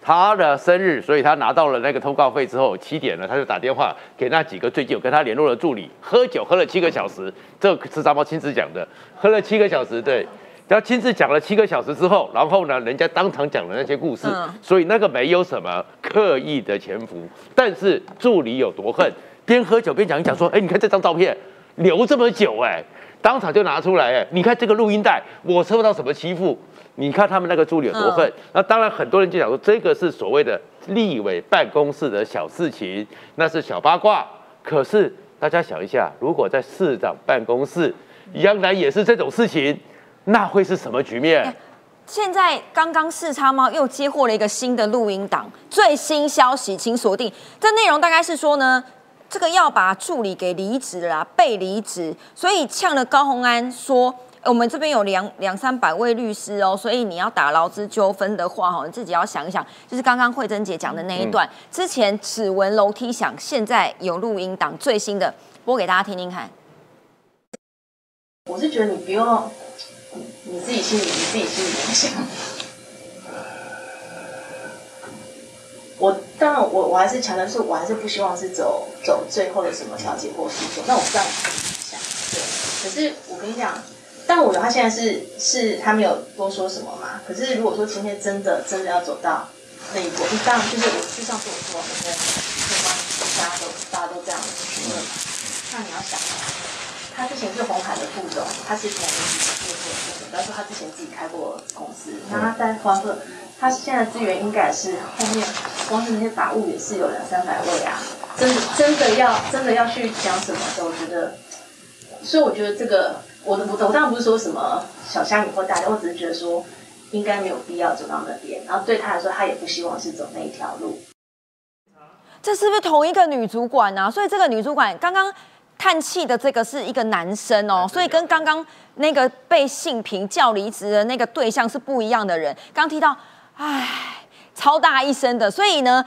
他的生日，所以他拿到了那个通告费之后，七点了，他就打电话给那几个最近有跟他联络的助理，喝酒喝了七个小时，这个是张猫亲自讲的，喝了七个小时，对，然后亲自讲了七个小时之后，然后呢，人家当场讲了那些故事，嗯所以那个没有什么刻意的潜伏，但是助理有多恨，边喝酒边讲一讲说，哎，你看这张照片留这么久，哎，当场就拿出来，哎，你看这个录音带，我受到什么欺负？你看他们那个助理有多恨？那当然，很多人就讲说，这个是所谓的立委办公室的小事情，那是小八卦。可是大家想一下，如果在市长办公室，将来也是这种事情，那会是什么局面？现在刚刚四叉猫又接获了一个新的录音档，最新消息，请锁定。这内容大概是说呢，这个要把助理给离职了啦，被离职，所以呛了高虹安说。呃我们这边有两两三百位律师哦，所以你要打劳资纠纷的话，哈，你自己要想一想。就是刚刚慧珍姐讲的那一段，之前指纹楼梯响，现在有录音档最新的，播给大家听听看。我是觉得你不用，你自己心里你自己心里面想。我当然我我还是强调是，我还是不希望是走走最后的什么调解或诉讼。那我不知道你怎么想，对。可是我跟你讲，但我觉得他现在是是他没有多说什么嘛。可是如果说今天真的真的要走到那一步，当然就是我就像是我说的，跟跟方大家都大家都这样询问嘛。那你要想。他之前是红海的副总，他是从媒体业做副总，但是他之前自己开过公司。那他在欢乐，他现在资源应该是后面光是那些法务也是有两三百位啊。真真的要真的要去讲什么的，我觉得，所以我觉得这个我的我我当然不是说什么小虾米或大家，我只是觉得说应该没有必要走到那边。然后对他来说，他也不希望是走那一条路。这是不是同一个女主管啊？所以这个女主管刚刚叹气的这个是一个男生哦，所以跟刚刚那个被性平叫离职的那个对象是不一样的人。刚提到，唉，超大一声的，所以呢，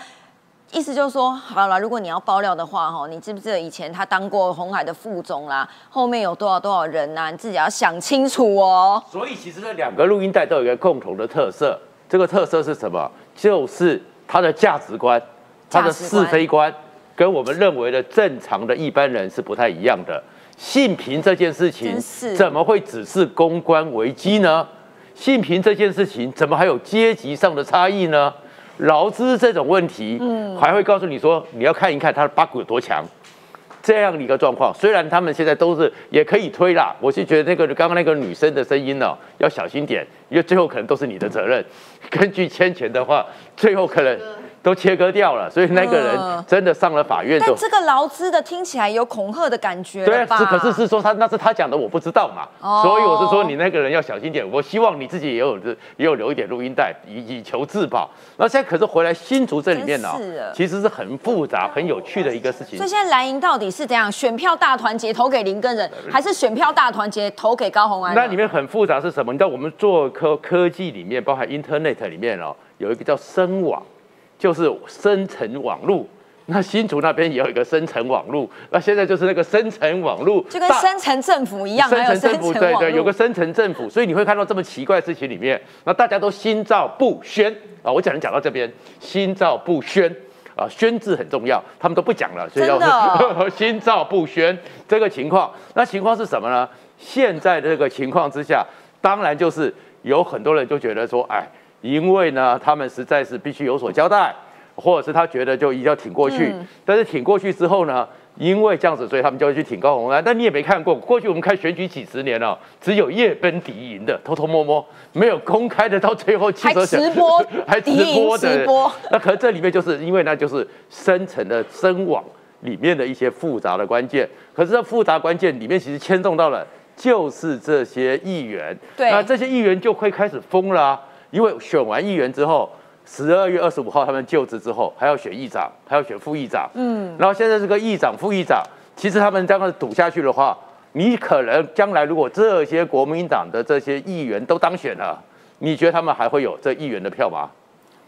意思就是说，好了，如果你要爆料的话，哈，你记不记得以前他当过红海的副总啦？后面有多少多少人呐、你自己要想清楚哦。所以其实这两个录音带都有一个共同的特色，这个特色是什么？就是他的价值观、他的是非观，跟我们认为的正常的一般人是不太一样的。性平这件事情怎么会只是公关危机呢？性平这件事情怎么还有阶级上的差异呢？劳资这种问题，嗯，还会告诉你说你要看一看他的八股有多强。这样的一个状况，虽然他们现在都是也可以推啦，我是觉得那个刚刚那个女生的声音呢、要小心点，因为最后可能都是你的责任。根据牵权的话，最后可能都切割掉了，所以那个人嗯真的上了法院就。但这个劳资的听起来有恐吓的感觉对？是可是是说他那是他讲的，我不知道嘛，哦所以我是说你那个人要小心点。我希望你自己也有也有留一点录音带，以以求自保。那现在可是回来新竹这里面呢、其实是很复杂、很有趣的一个事情所以。现在蓝营到底是怎样？选票大团结投给林根人，还是选票大团结投给高虹安？那里面很复杂是什么？你知道我们做科科技里面，包含 Internet 里面哦，有一个叫深网，就是深层网路。那新竹那边也有一个深层网路，那现在就是那个深层网路，就跟深层政府一样，深还有深层政府，对对，有个深层政府，所以你会看到这么奇怪的事情里面，那大家都心照不宣啊。我讲人讲到这边，心照不宣啊，宣字很重要，他们都不讲了，所以要 心照不宣这个情况。那情况是什么呢？现在的这个情况之下，当然就是有很多人就觉得说，哎，因为呢，他们实在是必须有所交代。或者是他觉得就一定要挺过去，嗯但是挺过去之后呢，因为这样子，所以他们就会去挺高虹安。但你也没看过，过去我们看选举几十年了、只有夜奔敌营的，偷偷摸摸，没有公开的，到最后汽车还直播 还直播的直播。那可能这里面就是因为那就是深层的深网里面的一些复杂的关键，可是这复杂关键里面其实牵动到了就是这些议员，对那这些议员就会开始疯了啊、因为选完议员之后，十二月二十五号他们就职之后，还要选议长，还要选副议长，嗯，然后现在这个议长、副议长，其实他们这样子赌下去的话，你可能将来如果这些国民党的这些议员都当选了，你觉得他们还会有这议员的票吗？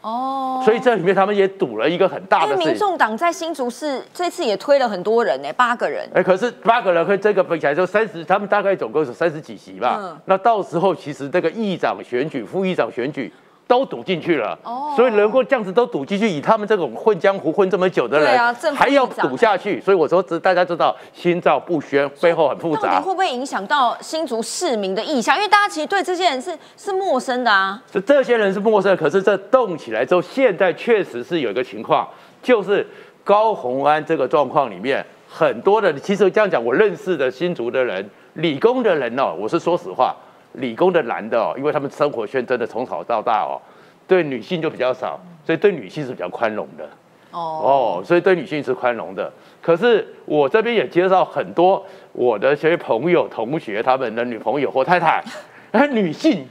哦，所以这里面他们也赌了一个很大因为民。众党在新竹市这次也推了很多人呢，八个人。哎，可是八个人和这个比起来就三十，他们大概总共是三十几席吧。嗯那到时候其实这个议长选举、副议长选举都赌进去了。哦所以能够这样子都赌进去，以他们这种混江湖混这么久的人，还要赌下去。所以我说，这大家知道心照不宣，背后很复杂到底会。不会影响到新竹市民的意向？因为大家其实对这些人是是陌生的啊。这这些人是陌生的，可是这动起来之后，现在确实是有一个情况，就是高虹安这个状况里面，很多的其实这样讲，我认识的新竹的人，理工的人哦，我是说实话，理工的男的哦，因为他们生活圈真的从小到大哦，对女性就比较少，所以对女性是比较宽容的。哦，所以对女性是宽容的。可是我这边也接到很多我的一些朋友、同学，他们的女朋友或太太，而 女性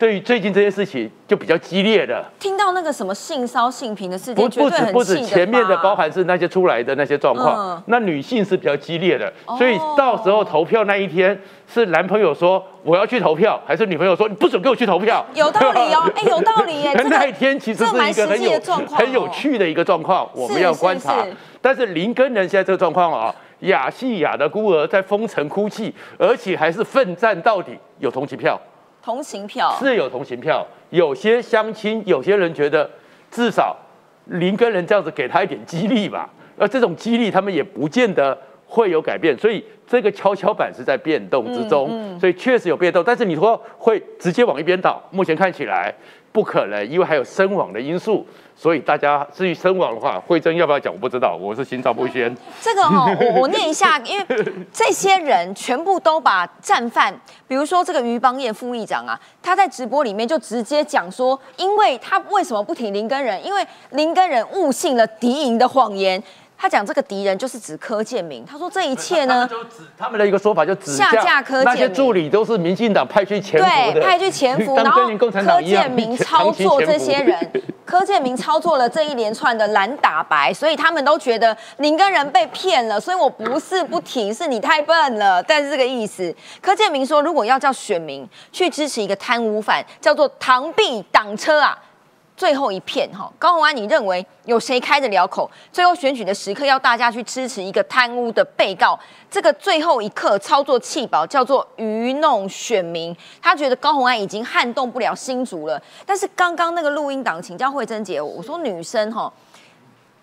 对于最近这些事情就比较激烈的，听到那个什么性骚性平的事不件，绝不止不止前面的包含是那些出来的那些状况，嗯。那女性是比较激烈的，所以哦到时候投票那一天是男朋友说我要去投票，还是女朋友说你不准给我去投票？有道理哦，哎，有道理耶。这个那一天其实是一个很有很有趣的一个状况，我们要观察。是是。但是林根人现在这个状况啊，雅西亚的孤儿在封城哭泣，而且还是奋战到底，有同情票，同情票是有同情票。有些乡亲，有些人觉得至少林跟人这样子给他一点激励吧，而这种激励他们也不见得会有改变，所以这个跷跷板是在变动之中，嗯嗯所以确实有变动。但是你说会直接往一边倒，目前看起来不可能，因为还有身网的因素。所以大家至于身亡的话，慧珍要不要讲我不知道，我是心照不宣。这个哦、我我念一下，因为这些人全部都把战犯，比如说这个于邦彦副议长啊，他在直播里面就直接讲说，因为他为什么不挺林根人？因为林根人误信了敌营的谎言。他讲这个敌人就是指柯建明，他说这一切呢，他们的一个说法就指下架柯建明那些助理都是民进党派去潜伏的，对，派去潜伏，然后 柯建明操作这些人，柯建明操作了这一连串的蓝打白，所以他们都觉得您跟人被骗了，所以我不是不提，是你太笨了，但是这个意思。柯建明说，如果要叫选民去支持一个贪污犯，叫做螳臂挡车啊。最后一片哈，高虹安，你认为有谁开得了口？最后选举的时刻要大家去支持一个贪污的被告，这个最后一刻操作弃保叫做愚弄选民。他觉得高虹安已经撼动不了新竹了。但是刚刚那个录音档，请教慧珍姐，我说女生哈。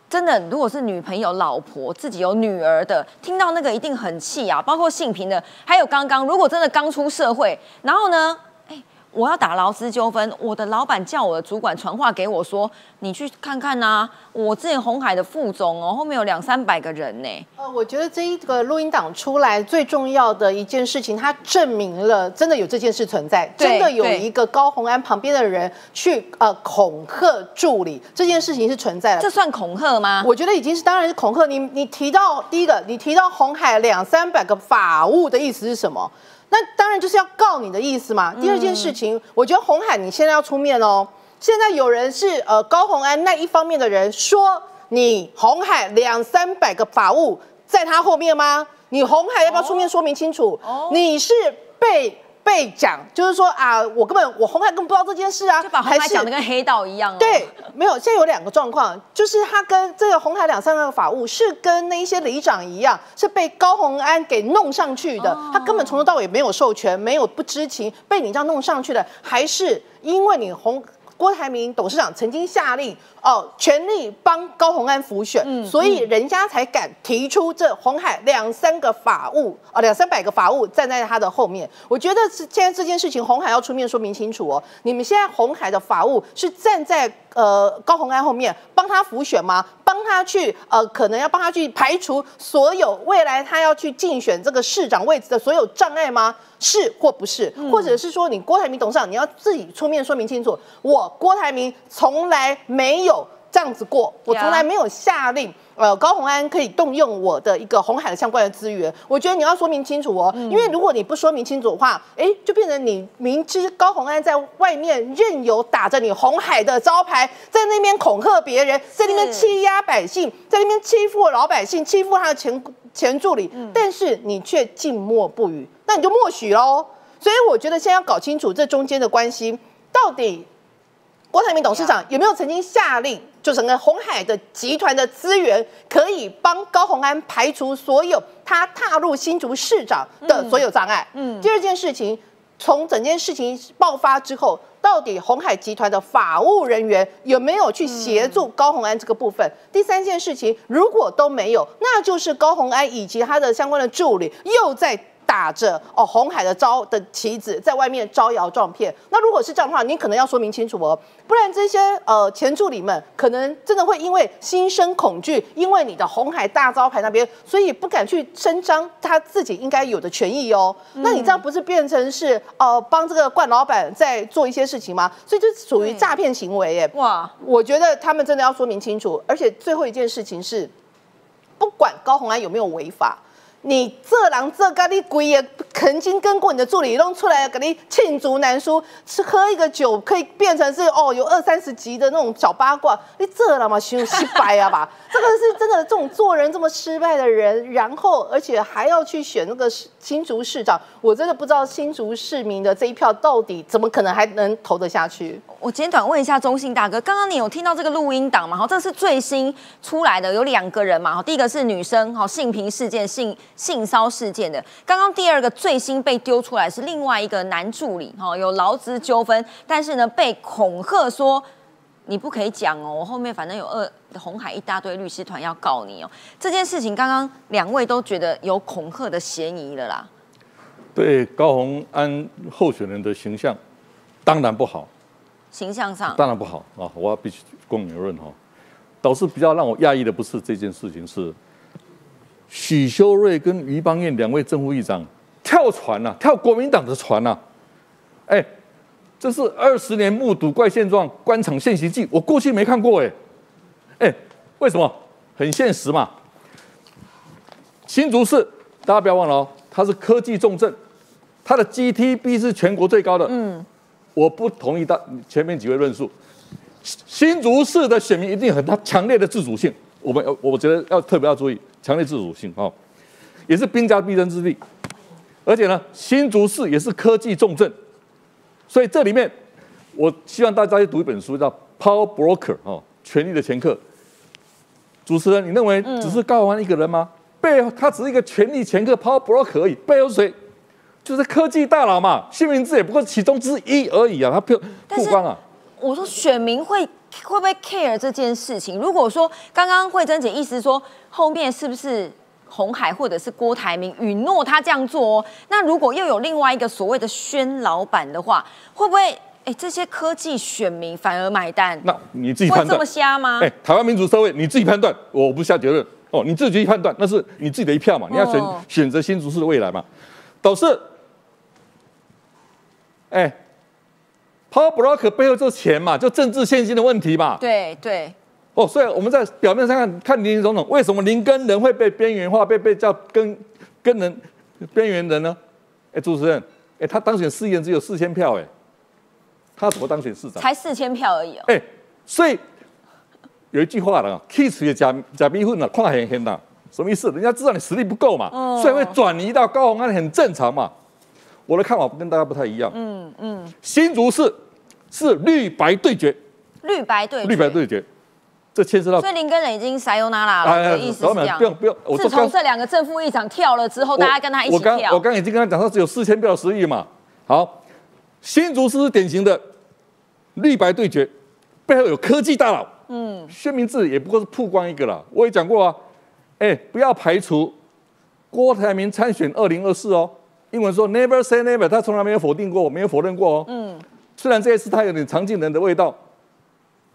真的，如果是女朋友、老婆自己有女儿的，听到那个一定很气啊！包括性平的，还有刚刚，如果真的刚出社会，然后呢，我要打劳资纠纷，我的老板叫我的主管传话给我说，你去看看呐、我之前红海的副总哦，后面有两三百个人呢。呃，我觉得这一个录音档出来最重要的一件事情，它证明了真的有这件事存在，真的有一个高红安旁边的人去呃恐吓助理，这件事情是存在的。这算恐吓吗？我觉得已经是当然是恐吓。你你提到第一个，你提到红海两三百个法务的意思是什么？那当然就是要告你的意思嘛。第二件事情，我觉得红海你现在要出面哦。现在有人是呃高红安那一方面的人说你红海两三百个法务在他后面吗？你红海要不要出面说明清楚？你是被被讲，就是说啊，我根本我红海根本不知道这件事啊，就把红海讲的跟黑道一样哦。对，没有，现在有两个状况，就是他跟这个红海两三个法务是跟那一些里长一样，是被高红安给弄上去的，他根本从头到尾没有授权，没有不知情，被你这样弄上去的，还是因为你红。郭台铭董事长曾经下令哦，全力帮高鸿安辅选，所以人家才敢提出这红海两三个法务啊，两三百个法务站在他的后面。我觉得是现在这件事情，红海要出面说明清楚哦。你们现在红海的法务是站在呃高鸿安后面帮他辅选吗？帮他去呃，可能要帮他去排除所有未来他要去竞选这个市长位置的所有障碍吗？是或不是？或者是说你郭台铭董事长你要自己出面说明清楚，我郭台铭从来没有这样子过，我从来没有下令。呃，高鸿安可以动用我的一个红海的相关的资源，我觉得你要说明清楚哦，因为如果你不说明清楚的话，哎，就变成你明知高鸿安在外面任由打着你红海的招牌，在那边恐吓别人，在那边欺压百姓，在那边欺负老百姓，欺负他的前前助理，但是你却静默不语，那你就默许喽。所以我觉得现在要搞清楚这中间的关系到底。郭台铭董事长有没有曾经下令，就整个红海的集团的资源可以帮高鸿安排除所有他踏入新竹市长的所有障碍？嗯，第二件事情，从整件事情爆发之后，到底红海集团的法务人员有没有去协助高鸿安这个部分？第三件事情，如果都没有，那就是高鸿安以及他的相关的助理又在。打着哦红海的招的旗子，在外面招摇撞骗。那如果是这样的话，你可能要说明清楚哦，不然这些呃前助理们可能真的会因为心生恐惧，因为你的红海大招牌那边，所以不敢去伸张他自己应该有的权益哦。那你这样不是变成是呃帮这个冠老板在做一些事情吗？所以这属于诈骗行为耶。哇，我觉得他们真的要说明清楚。而且最后一件事情是，不管高红安有没有违法。你这狼这咖喱鬼也曾经跟过你的助理弄出来给你罄竹难书，吃喝一个酒可以变成是哦有二三十集的那种小八卦，你这了嘛修失败啊吧？这个是真的，这种做人这么失败的人，然后而且还要去选那个新竹市长，我真的不知道新竹市民的这一票到底怎么可能还能投得下去？我简短问一下中信大哥，刚刚你有听到这个录音档吗？好，这是最新出来的，有两个人嘛，好，第一个是女生，好，性平事件性。性骚事件的，刚刚第二个最新被丢出来是另外一个男助理，哈，有劳资纠纷，但是呢被恐吓说你不可以讲哦，我后面反正有二红海一大堆律师团要告你哦。这件事情刚刚两位都觉得有恐吓的嫌疑了啦。对高鸿安候选人的形象当然不好，形象上当然不好啊，我要必须公明论哈。导致比较让我讶异的不是这件事情是。许修瑞跟于邦彦两位正副议长跳船呐，跳国民党的船呐！哎，这是二十年目睹怪现状，官场现形记，我过去没看过哎。哎，为什么？很现实嘛。新竹市，大家不要忘了哦，它是科技重镇，它的 GTB 是全国最高的。嗯，我不同意大前面几位论述。新竹市的选民一定很他强烈的自主性，我们要我觉得要特别要注意。强烈自主性哦，也是兵家必争之地，而且呢，新竹市也是科技重镇，所以这里面，我希望大家去读一本书，叫《Power Broker》哦，权力的掮客。主持人，你认为只是高安一个人吗？背后他只是一个权力掮客，Power Broker 而已，背后谁？就是科技大佬嘛，谢明志也不过其中之一而已啊，他不曝光啊。我说选民会会不会 care 这件事情？如果说刚刚慧珍姐意思说后面是不是红海或者是郭台铭允诺他这样做？那如果又有另外一个所谓的宣老板的话，会不会哎这些科技选民反而买单？那你自己判断这么瞎吗？哎，台湾民主社会你自己判断，我不下结论哦，你自己去判断，那是你自己的一票嘛，你要选选择新竹市的未来嘛，导致哎。Power Broker 背后就是钱嘛，就政治现金的问题嘛。对对。哦，所以我们在表面上看看林林总总，为什么林根人会被边缘化，被被叫跟跟人边缘人呢？哎，主持人，哎，他当选市议员只有四千票，哎，他怎么当选市长？才四千票而已哦。哎，所以有一句话了，kiss 也假假逼混了，跨很很呐，什么意思？人家知道你实力不够嘛，所以会转移到高鸿安，很正常嘛。我的看法跟大家不太一样。嗯嗯，新竹市是绿白对决，绿白对绿白对决，这牵涉到。所以林根人已经塞尤娜拉了，意思是这样。不用不用，自从这两个正副议长跳了之后，大家跟他一起跳。我刚已经跟他讲，他只有四千票十亿嘛。好，新竹市是典型的绿白对决，背后有科技大佬。嗯，薛明志也不过是曝光一个了。我也讲过啊，哎，不要排除郭台铭参选二零二四哦。英文说 never say never，他从来没有否定过，没有否认过哦。嗯，虽然这一次他有点常进人的味道，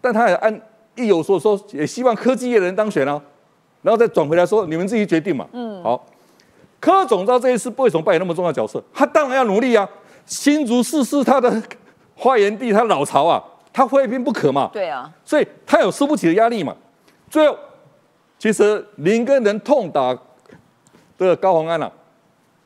但他也按一有所说，也希望科技业的人当选啊，然后再转回来说你们自己决定嘛。嗯，好，柯总召这一次为什么扮演那么重要角色？他当然要努力啊。新竹市是他的发源地，他老巢啊，他非拼不可嘛。对啊，所以他有输不起的压力嘛。最后，其实林根人痛打这个高鸿安了、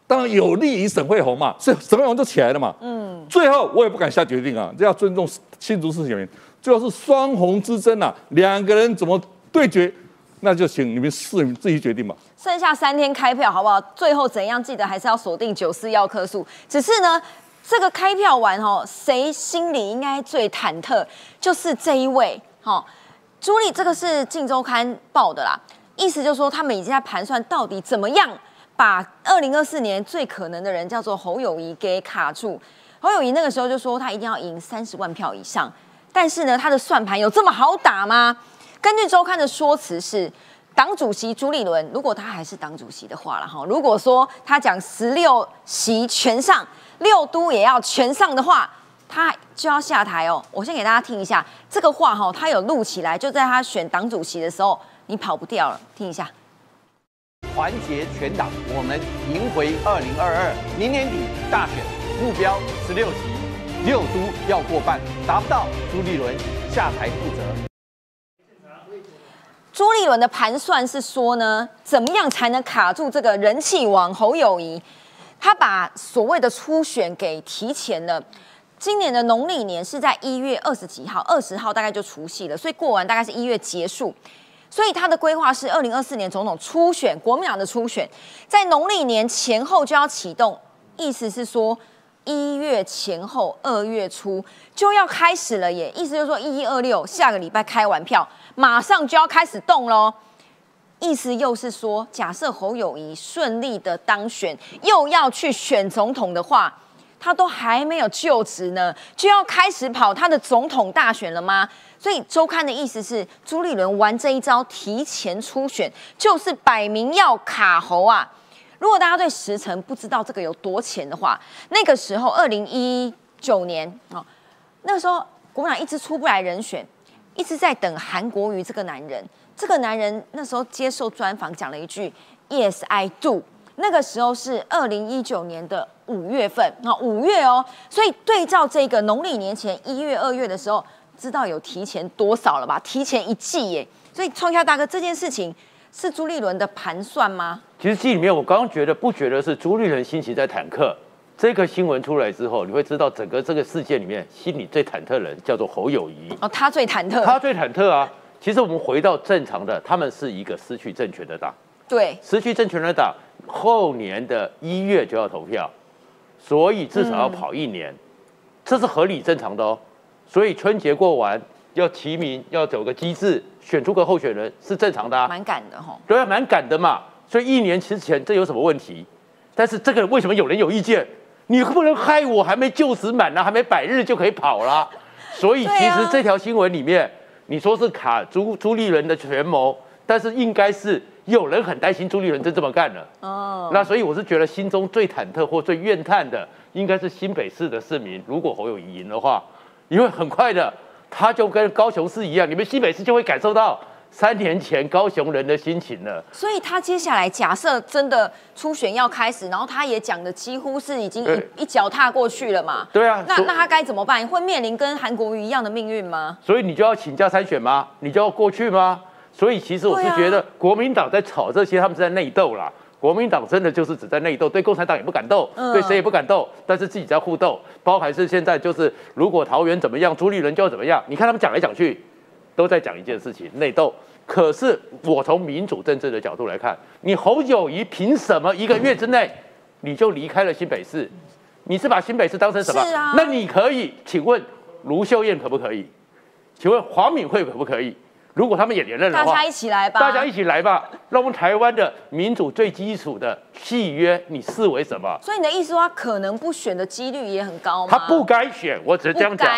当然有利于沈惠红嘛，所以沈惠红就起来了嘛。嗯，最后我也不敢下决定啊，这要尊重新竹市选民。最后是双红之争啊，两个人怎么对决，那就请你们市民自己决定吧。剩下三天开票，好不好？最后怎样？记得还是要锁定九四要科数。只是呢，这个开票完哦，谁心里应该最忐忑？就是这一位，哈，朱莉，这个是《镜周刊》报的啦，意思就是说他们已经在盘算到底怎么样把二零二四年最可能的人叫做侯友谊给卡住。侯友谊那个时候就说他一定要赢三十万票以上，但是呢，他的算盘有这么好打吗？根据周刊的说辞是。党主席朱立伦，如果他还是党主席的话了哈，如果说他讲十六席全上，六都也要全上的话，他就要下台哦。我先给大家听一下这个话哈，他有录起来，就在他选党主席的时候，你跑不掉了，听一下。团结全党，我们赢回二零二二，明年底大选目标十六席，六都要过半，达不到朱立伦下台负责。朱立伦的盘算是说呢，怎么样才能卡住这个人气王侯友谊？他把所谓的初选给提前了。今年的农历年是在一月二十几号，二十号大概就除夕了，所以过完大概是一月结束。所以他的规划是二零二四年总统初选，国民党的初选在农历年前后就要启动，意思是说一月前后二月初就要开始了耶。意思就是说一一二六下个礼拜开完票。马上就要开始动喽，意思又是说，假设侯友谊顺利的当选，又要去选总统的话，他都还没有就职呢，就要开始跑他的总统大选了吗？所以周刊的意思是，朱立伦玩这一招提前初选，就是摆明要卡喉啊。如果大家对时辰不知道这个有多浅的话，那个时候二零一九年哦，那个时候国民党一直出不来人选。一直在等韩国瑜这个男人，这个男人那时候接受专访讲了一句 “Yes I do”，那个时候是二零一九年的五月份啊，五月哦，所以对照这个农历年前一月、二月的时候，知道有提前多少了吧？提前一季耶！所以创下大哥这件事情是朱立伦的盘算吗？其实戏里面我刚刚觉得不觉得是朱立伦心情在忐忑。这个新闻出来之后，你会知道整个这个世界里面，心里最忐忑的人叫做侯友谊。哦，他最忐忑。他最忐忑啊！其实我们回到正常的，他们是一个失去政权的党。对。失去政权的党，后年的一月就要投票，所以至少要跑一年，这是合理正常的哦。所以春节过完要提名，要走个机制，选出个候选人是正常的啊。蛮赶的哈。对啊，蛮赶的嘛。所以一年之前这有什么问题？但是这个为什么有人有意见？你不能害我，还没就职满呢，还没百日就可以跑了。所以其实这条新闻里面，你说是卡朱朱立伦的权谋，但是应该是有人很担心朱立伦真这么干了。哦，那所以我是觉得心中最忐忑或最怨叹的，应该是新北市的市民。如果侯友谊赢的话，因为很快的，他就跟高雄市一样，你们新北市就会感受到。三年前高雄人的心情了，所以他接下来假设真的初选要开始，然后他也讲的几乎是已经一一脚踏过去了嘛？对啊，那那他该怎么办？会面临跟韩国瑜一样的命运吗？所以你就要请假参选吗？你就要过去吗？所以其实我是觉得国民党在吵这些，他们是在内斗啦。国民党真的就是只在内斗，对共产党也不敢斗，对谁也不敢斗，但是自己在互斗。包含是现在就是如果桃园怎么样，朱立伦就要怎么样。你看他们讲来讲去。都在讲一件事情，内斗。可是我从民主政治的角度来看，你侯友谊凭什么一个月之内你就离开了新北市？你是把新北市当成什么？那你可以，请问卢秀燕可不可以？请问黄敏惠可不可以？如果他们也连任的话，大家一起来吧，大家一起来吧。那我们台湾的民主最基础的契约，你视为什么？所以你的意思说，可能不选的几率也很高吗？他不该选，我只是这样讲。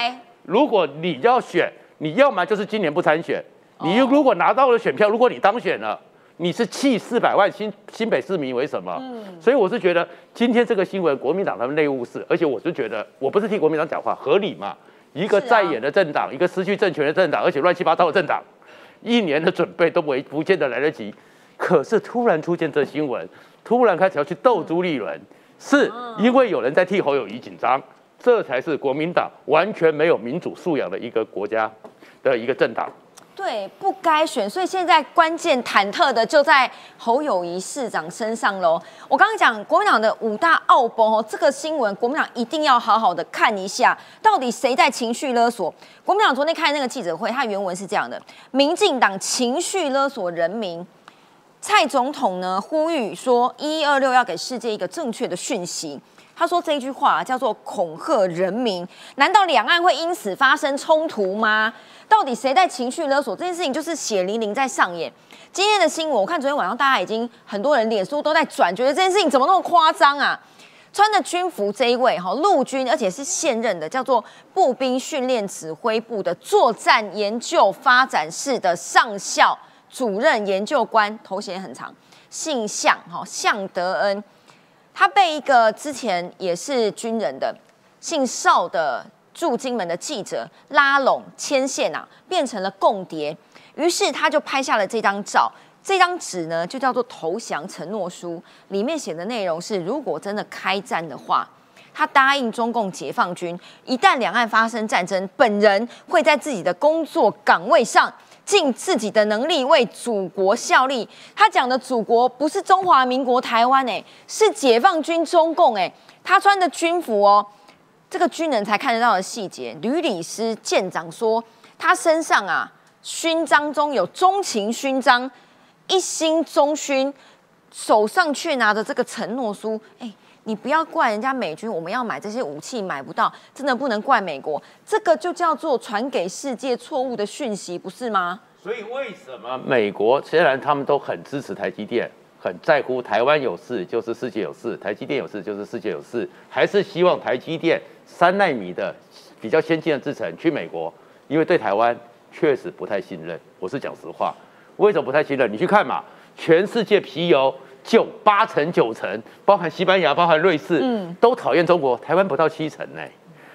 如果你要选。你要么就是今年不参选，你如果拿到了选票，如果你当选了，你是弃四百万新新北市民为什么？嗯，所以我是觉得今天这个新闻，国民党他们内务事，而且我是觉得，我不是替国民党讲话，合理嘛？一个在野的政党，一个失去政权的政党，而且乱七八糟的政党，一年的准备都没不见得来得及，可是突然出现这新闻，突然开始要去斗朱立伦，是因为有人在替侯友谊紧张。这才是国民党完全没有民主素养的一个国家的一个政党。对，不该选，所以现在关键忐忑的就在侯友谊市长身上喽。我刚刚讲国民党的五大奥崩哦，这个新闻国民党一定要好好的看一下，到底谁在情绪勒索？国民党昨天开那个记者会，它原文是这样的：民进党情绪勒索人民。蔡总统呢呼吁说，一一二六要给世界一个正确的讯息。他说这一句话叫做恐吓人民，难道两岸会因此发生冲突吗？到底谁在情绪勒索这件事情，就是血淋淋在上演。今天的新闻，我看昨天晚上大家已经很多人脸书都在转，觉得这件事情怎么那么夸张啊？穿着军服这一位哈陆军，而且是现任的，叫做步兵训练指挥部的作战研究发展室的上校主任研究官，头衔很长，姓向哈向德恩，他被一个之前也是军人的姓邵的。驻金门的记者拉拢牵线啊，变成了共谍。于是他就拍下了这张照，这张纸呢就叫做投降承诺书。里面写的内容是：如果真的开战的话，他答应中共解放军，一旦两岸发生战争，本人会在自己的工作岗位上尽自己的能力为祖国效力。他讲的祖国不是中华民国台湾哎，是解放军中共哎。他穿的军服哦。这个军人才看得到的细节，吕礼师舰长说，他身上啊勋章中有中情勋章，一星中勋，手上却拿着这个承诺书。哎，你不要怪人家美军，我们要买这些武器买不到，真的不能怪美国，这个就叫做传给世界错误的讯息，不是吗？所以为什么美国虽然他们都很支持台积电？很在乎台湾有事就是世界有事，台积电有事就是世界有事，还是希望台积电三纳米的比较先进的制程去美国，因为对台湾确实不太信任。我是讲实话，为什么不太信任？你去看嘛，全世界皮油就八成九成，包含西班牙、包含瑞士，嗯，都讨厌中国，台湾不到七成呢。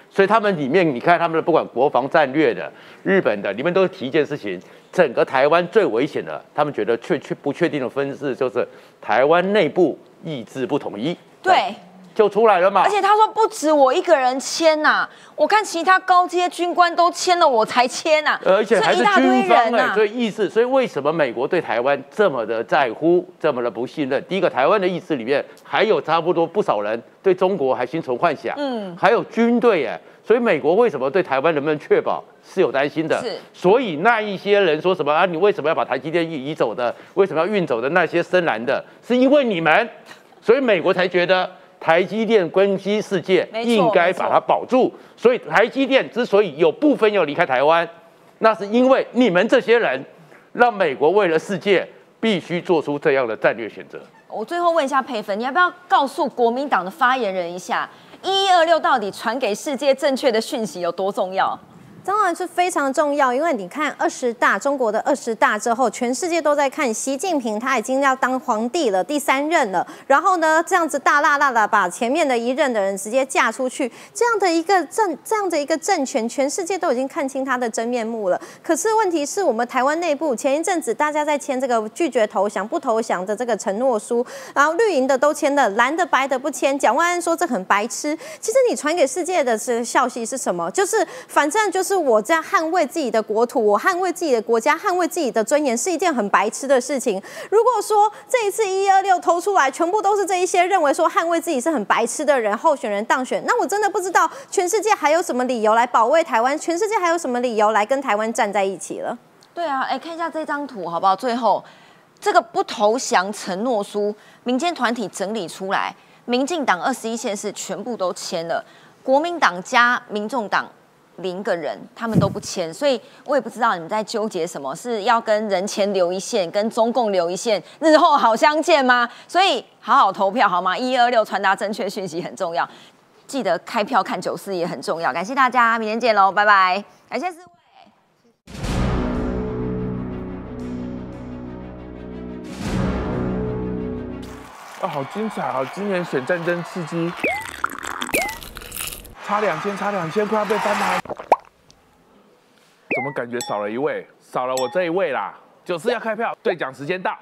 所以他们里面，你看他们的不管国防战略的、日本的，里面都是提一件事情。整个台湾最危险的，他们觉得确确不确定的分式就是台湾内部意志不统一，对，就出来了嘛。而且他说不止我一个人签呐，我看其他高阶军官都签了，我才签呐。而且还是军方哎，所以意思，所以为什么美国对台湾这么的在乎，这么的不信任？第一个，台湾的意思里面还有差不多不少人对中国还心存幻想，嗯，还有军队哎。所以美国为什么对台湾能不能确保是有担心的？是。所以那一些人说什么啊？你为什么要把台积电移移走的？为什么要运走的那些深蓝的？是因为你们，所以美国才觉得台积电关机世界，应该把它保住。所以台积电之所以有部分要离开台湾，那是因为你们这些人让美国为了世界必须做出这样的战略选择。我最后问一下佩芬，你要不要告诉国民党的发言人一下？一一二六到底传给世界正确的讯息有多重要？当然是非常重要，因为你看二十大，中国的二十大之后，全世界都在看习近平，他已经要当皇帝了，第三任了。然后呢，这样子大辣辣的把前面的一任的人直接嫁出去，这样的一个政，这样的一个政权，全世界都已经看清他的真面目了。可是问题是我们台湾内部，前一阵子大家在签这个拒绝投降、不投降的这个承诺书，然后绿营的都签了，蓝的、白的不签。蒋万安说这很白痴。其实你传给世界的是消息是什么？就是反正就是。我这样捍卫自己的国土，我捍卫自己的国家，捍卫自己的尊严，是一件很白痴的事情。如果说这一次一二六投出来，全部都是这一些认为说捍卫自己是很白痴的人候选人当选，那我真的不知道全世界还有什么理由来保卫台湾，全世界还有什么理由来跟台湾站在一起了？对啊，哎，看一下这张图好不好？最后这个不投降承诺书，民间团体整理出来，民进党二十一县市全部都签了，国民党加民众党。零个人，他们都不签，所以我也不知道你们在纠结什么，是要跟人前留一线，跟中共留一线，日后好相见吗？所以好好投票好吗？一二六传达正确讯息很重要，记得开票看九四也很重要。感谢大家，明天见喽，拜拜。感谢四位。啊，好精彩，啊今年选战争刺激。差两千，差两千，快要被翻盘。怎么感觉少了一位？少了我这一位啦。九四要开票，兑奖时间到。